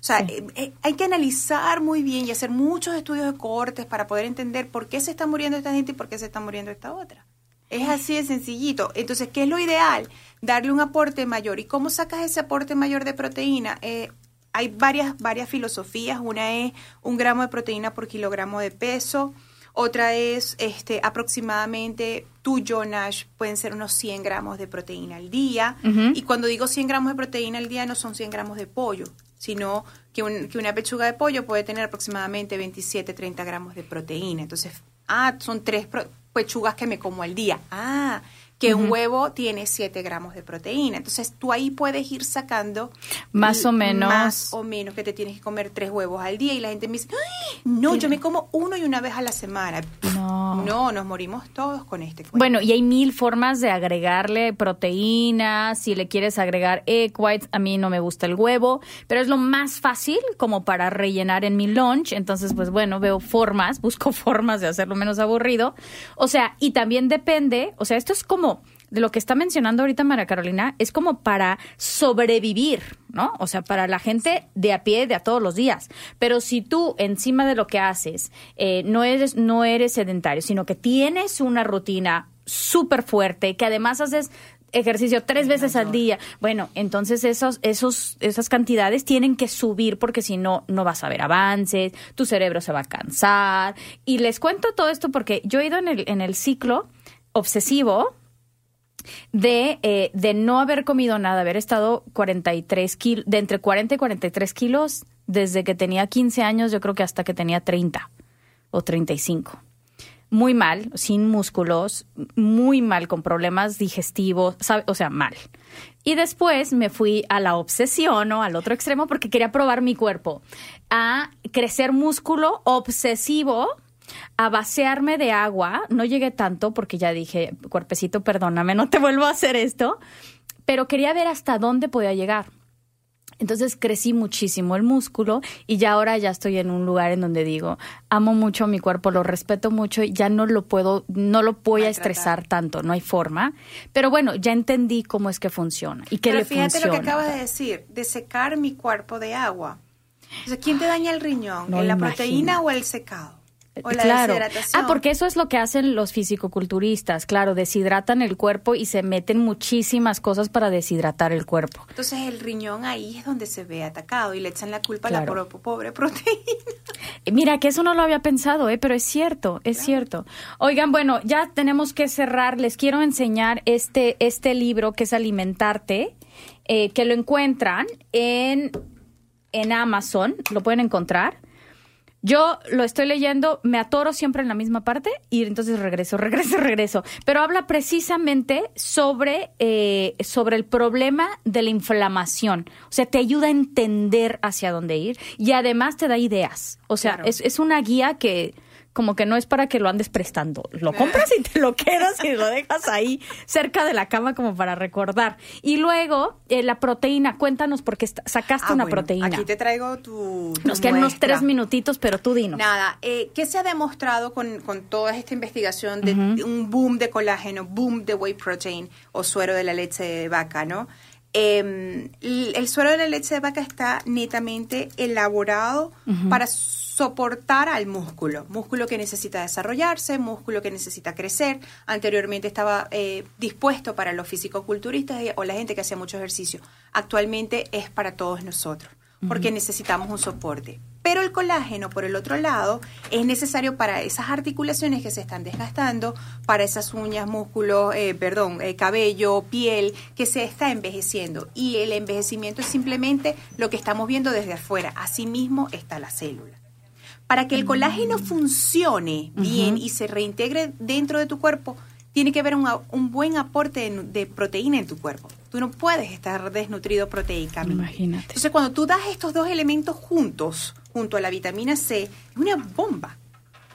O sea, eh, eh, hay que analizar muy bien y hacer muchos estudios de cohortes para poder entender por qué se está muriendo esta gente y por qué se está muriendo esta otra. Es así de sencillito. Entonces, ¿qué es lo ideal? Darle un aporte mayor. ¿Y cómo sacas ese aporte mayor de proteína? Eh, hay varias, varias filosofías. Una es un gramo de proteína por kilogramo de peso. Otra es este, aproximadamente, tú, Jonash, pueden ser unos 100 gramos de proteína al día. Y cuando digo 100 gramos de proteína al día, no son 100 gramos de pollo, sino que, un- que una pechuga de pollo puede tener aproximadamente 27, 30 gramos de proteína. Entonces, ah, son tres pechugas que me como al día. Ah, que un huevo tiene 7 gramos de proteína. Entonces, tú ahí puedes ir sacando Más o menos. Más o menos que te tienes que comer tres huevos al día. Y la gente me dice, "Ay, no, yo me como uno y una vez a la semana. No. No, nos morimos todos con este. Bueno, y hay mil formas de agregarle proteínas. Si le quieres agregar egg whites, a mí no me gusta el huevo, pero es lo más fácil como para rellenar en mi lunch. Entonces, pues bueno, veo formas, [LAUGHS] busco formas de hacerlo menos aburrido. O sea, y también depende, o sea, esto es como de lo que está mencionando ahorita María Carolina, es como para sobrevivir, ¿no? O sea, para la gente de a pie de a todos los días. Pero si tú, encima de lo que haces, eh, no, eres, no eres sedentario, sino que tienes una rutina súper fuerte, que además haces ejercicio tres veces al día, bueno, entonces esos, esos, esas cantidades tienen que subir porque si no, no vas a ver avances, tu cerebro se va a cansar. Y les cuento todo esto porque yo he ido en el, en el ciclo obsesivo, de, eh, de no haber comido nada, haber estado 43 kilos, de entre 40 y 43 kilos desde que tenía 15 años, yo creo que hasta que tenía 30 o 35. Muy mal, sin músculos, muy mal, con problemas digestivos, o sea, mal. Y después me fui a la obsesión o al otro extremo porque quería probar mi cuerpo, a crecer músculo obsesivo, a vaciarme de agua. No llegué tanto porque ya dije, cuerpecito, perdóname, no te vuelvo a hacer esto. Pero quería ver hasta dónde podía llegar. Entonces crecí muchísimo el músculo y ya ahora ya estoy en un lugar en donde digo, amo mucho mi cuerpo, lo respeto mucho y ya no lo puedo, no lo voy a estresar tanto, no hay forma. Pero bueno, ya entendí cómo es que funciona y qué Pero le fíjate funciona. lo que acabas de decir, de secar mi cuerpo de agua. O sea, ¿quién te daña el riñón? no ¿En la imagino. proteína o el secado? O la claro. deshidratación. Ah, porque eso es lo que hacen los fisicoculturistas, claro, deshidratan el cuerpo y se meten muchísimas cosas para deshidratar el cuerpo. Entonces el riñón ahí es donde se ve atacado y le echan la culpa a la pobre proteína. [LAUGHS] Eh, Mira, que eso no lo había pensado, ¿eh? pero es cierto, es cierto. Oigan, bueno, ya tenemos que cerrar. Les quiero enseñar este, este libro que es Alimentarte, eh, que lo encuentran en, en Amazon, lo pueden encontrar. Yo lo estoy leyendo, me atoro siempre en la misma parte y entonces regreso, regreso, regreso. Pero habla precisamente sobre, eh, sobre el problema de la inflamación. O sea, te ayuda a entender hacia dónde ir y además te da ideas. O sea, Claro. es, es una guía que, como que no es para que lo andes prestando. Lo compras y te lo quedas y lo dejas ahí cerca de la cama como para recordar. Y luego, eh, la proteína, cuéntanos porque sacaste Ah, una bueno, proteína. Aquí te traigo tu. tu Nos quedan unos tres minutitos, pero tú dinos. Nada, eh, ¿qué se ha demostrado con, con toda esta investigación de, un boom de colágeno, boom de whey protein o suero de la leche de vaca, ¿no? Eh, el, el suero de la leche de vaca está netamente elaborado para soportar al músculo, músculo que necesita desarrollarse, músculo que necesita crecer. Anteriormente estaba eh, dispuesto para los fisicoculturistas o la gente que hacía mucho ejercicio. Actualmente es para todos nosotros porque necesitamos un soporte. Pero el colágeno, por el otro lado, es necesario para esas articulaciones que se están desgastando, para esas uñas, músculos, eh, perdón, eh, cabello, piel, que se está envejeciendo. Y el envejecimiento es simplemente lo que estamos viendo desde afuera. Asimismo está la célula. Para que el colágeno funcione bien y se reintegre dentro de tu cuerpo, tiene que haber un, un buen aporte de proteína en tu cuerpo. Tú no puedes estar desnutrido proteicamente. Imagínate. Entonces, cuando tú das estos dos elementos juntos, junto a la vitamina C, es una bomba.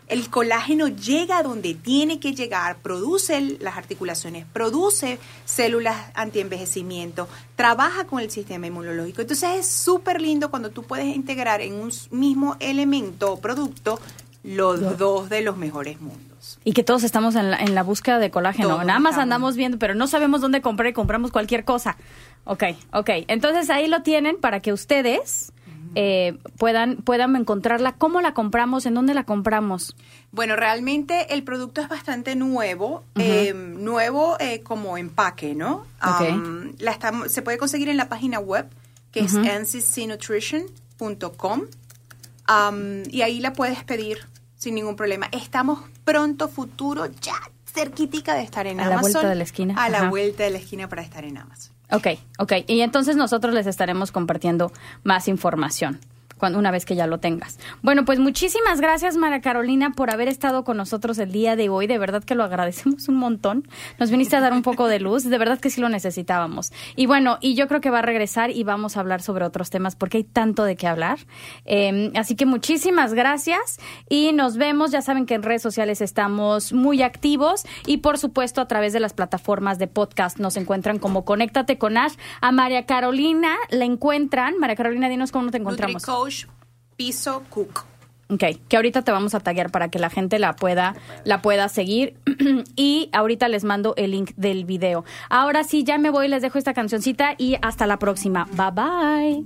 El colágeno llega donde tiene que llegar, produce las articulaciones, produce células antienvejecimiento, trabaja con el sistema inmunológico. Entonces es súper lindo cuando tú puedes integrar en un mismo elemento o producto los dos de los mejores mundos. Y que todos estamos en la, en la búsqueda de colágeno. Todos Nada más estamos. andamos viendo, pero no sabemos dónde comprar y compramos cualquier cosa. Ok, ok. Entonces ahí lo tienen para que ustedes eh, puedan, puedan encontrarla. ¿Cómo la compramos? ¿En dónde la compramos? Bueno, realmente el producto es bastante nuevo, eh, nuevo eh, como empaque, ¿no? Ok. Um, la estamos- se puede conseguir en la página web, que es ncnutrition.com, um, y ahí la puedes pedir sin ningún problema. Estamos pronto, futuro, ya cerquitica de estar en A la Amazon. vuelta de la esquina, A la vuelta de la esquina para estar en Amazon. Ok, ok. Y entonces nosotros les estaremos compartiendo más información. Cuando, una vez que ya lo tengas. Bueno, pues muchísimas gracias, Mara Carolina, por haber estado con nosotros el día de hoy. De verdad que lo agradecemos un montón. Nos viniste a dar un poco de luz. De verdad que sí lo necesitábamos. Y bueno, y yo creo que va a regresar y vamos a hablar sobre otros temas porque hay tanto de qué hablar. Eh, así que muchísimas gracias y nos vemos. Ya saben que en redes sociales estamos muy activos y por supuesto a través de las plataformas de podcast nos encuentran como Conéctate con Ash. A María Carolina la encuentran. María Carolina, dinos cómo te encontramos. NutriCoach Piso Cook. Ok, que ahorita te vamos a taggear para que la gente la pueda, la pueda seguir. [CLEARS THROAT] y ahorita les mando el link del video. Ahora sí, ya me voy, les dejo esta cancioncita y hasta la próxima. Bye bye.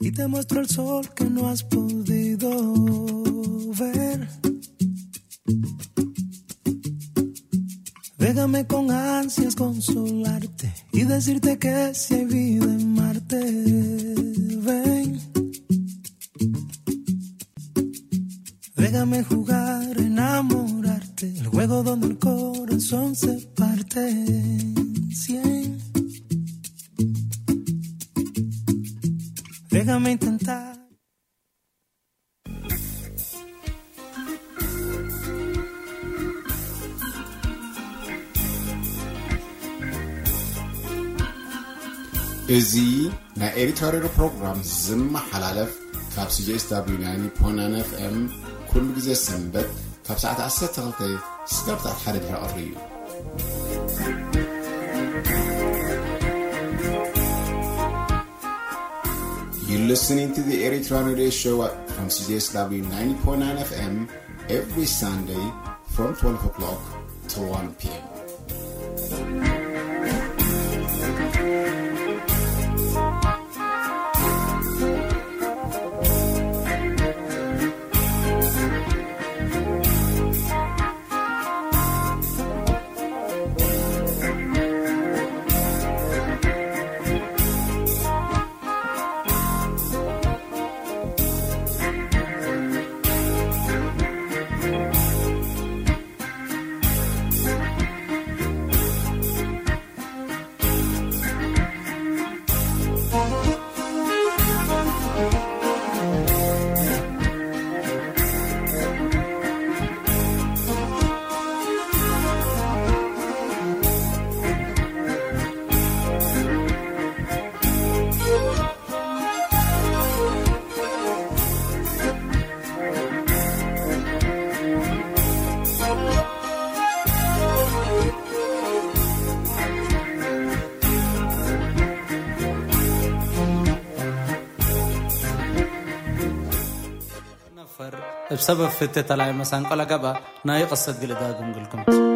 y te muestro el sol que no has podido ver. Pégame con ansias consolarte y decirte que si hay vida en Marte, ven. Pégame jugar, enamorarte, el juego donde el corazón se parte en cien. Déjame intentar. እዚ ናይ ኤሪትራ ሬድዮ ፕሮግራም ዝመሓላለፍ ካብ ሲጅስw 9 fm ኩሉ ግዜ ሰንበት ካብ ሰዓት 12 ስጋብ ሰዓት ሓደ ድሕሪ ቀሪ እዩ You're listening to the Eritrean Radio Show from CJSW 90.9 FM every Sunday from 12 o'clock to 1 p.m. بسبب فتة طلعي مثلا قال جبا ناي قصة جلدها قلكم.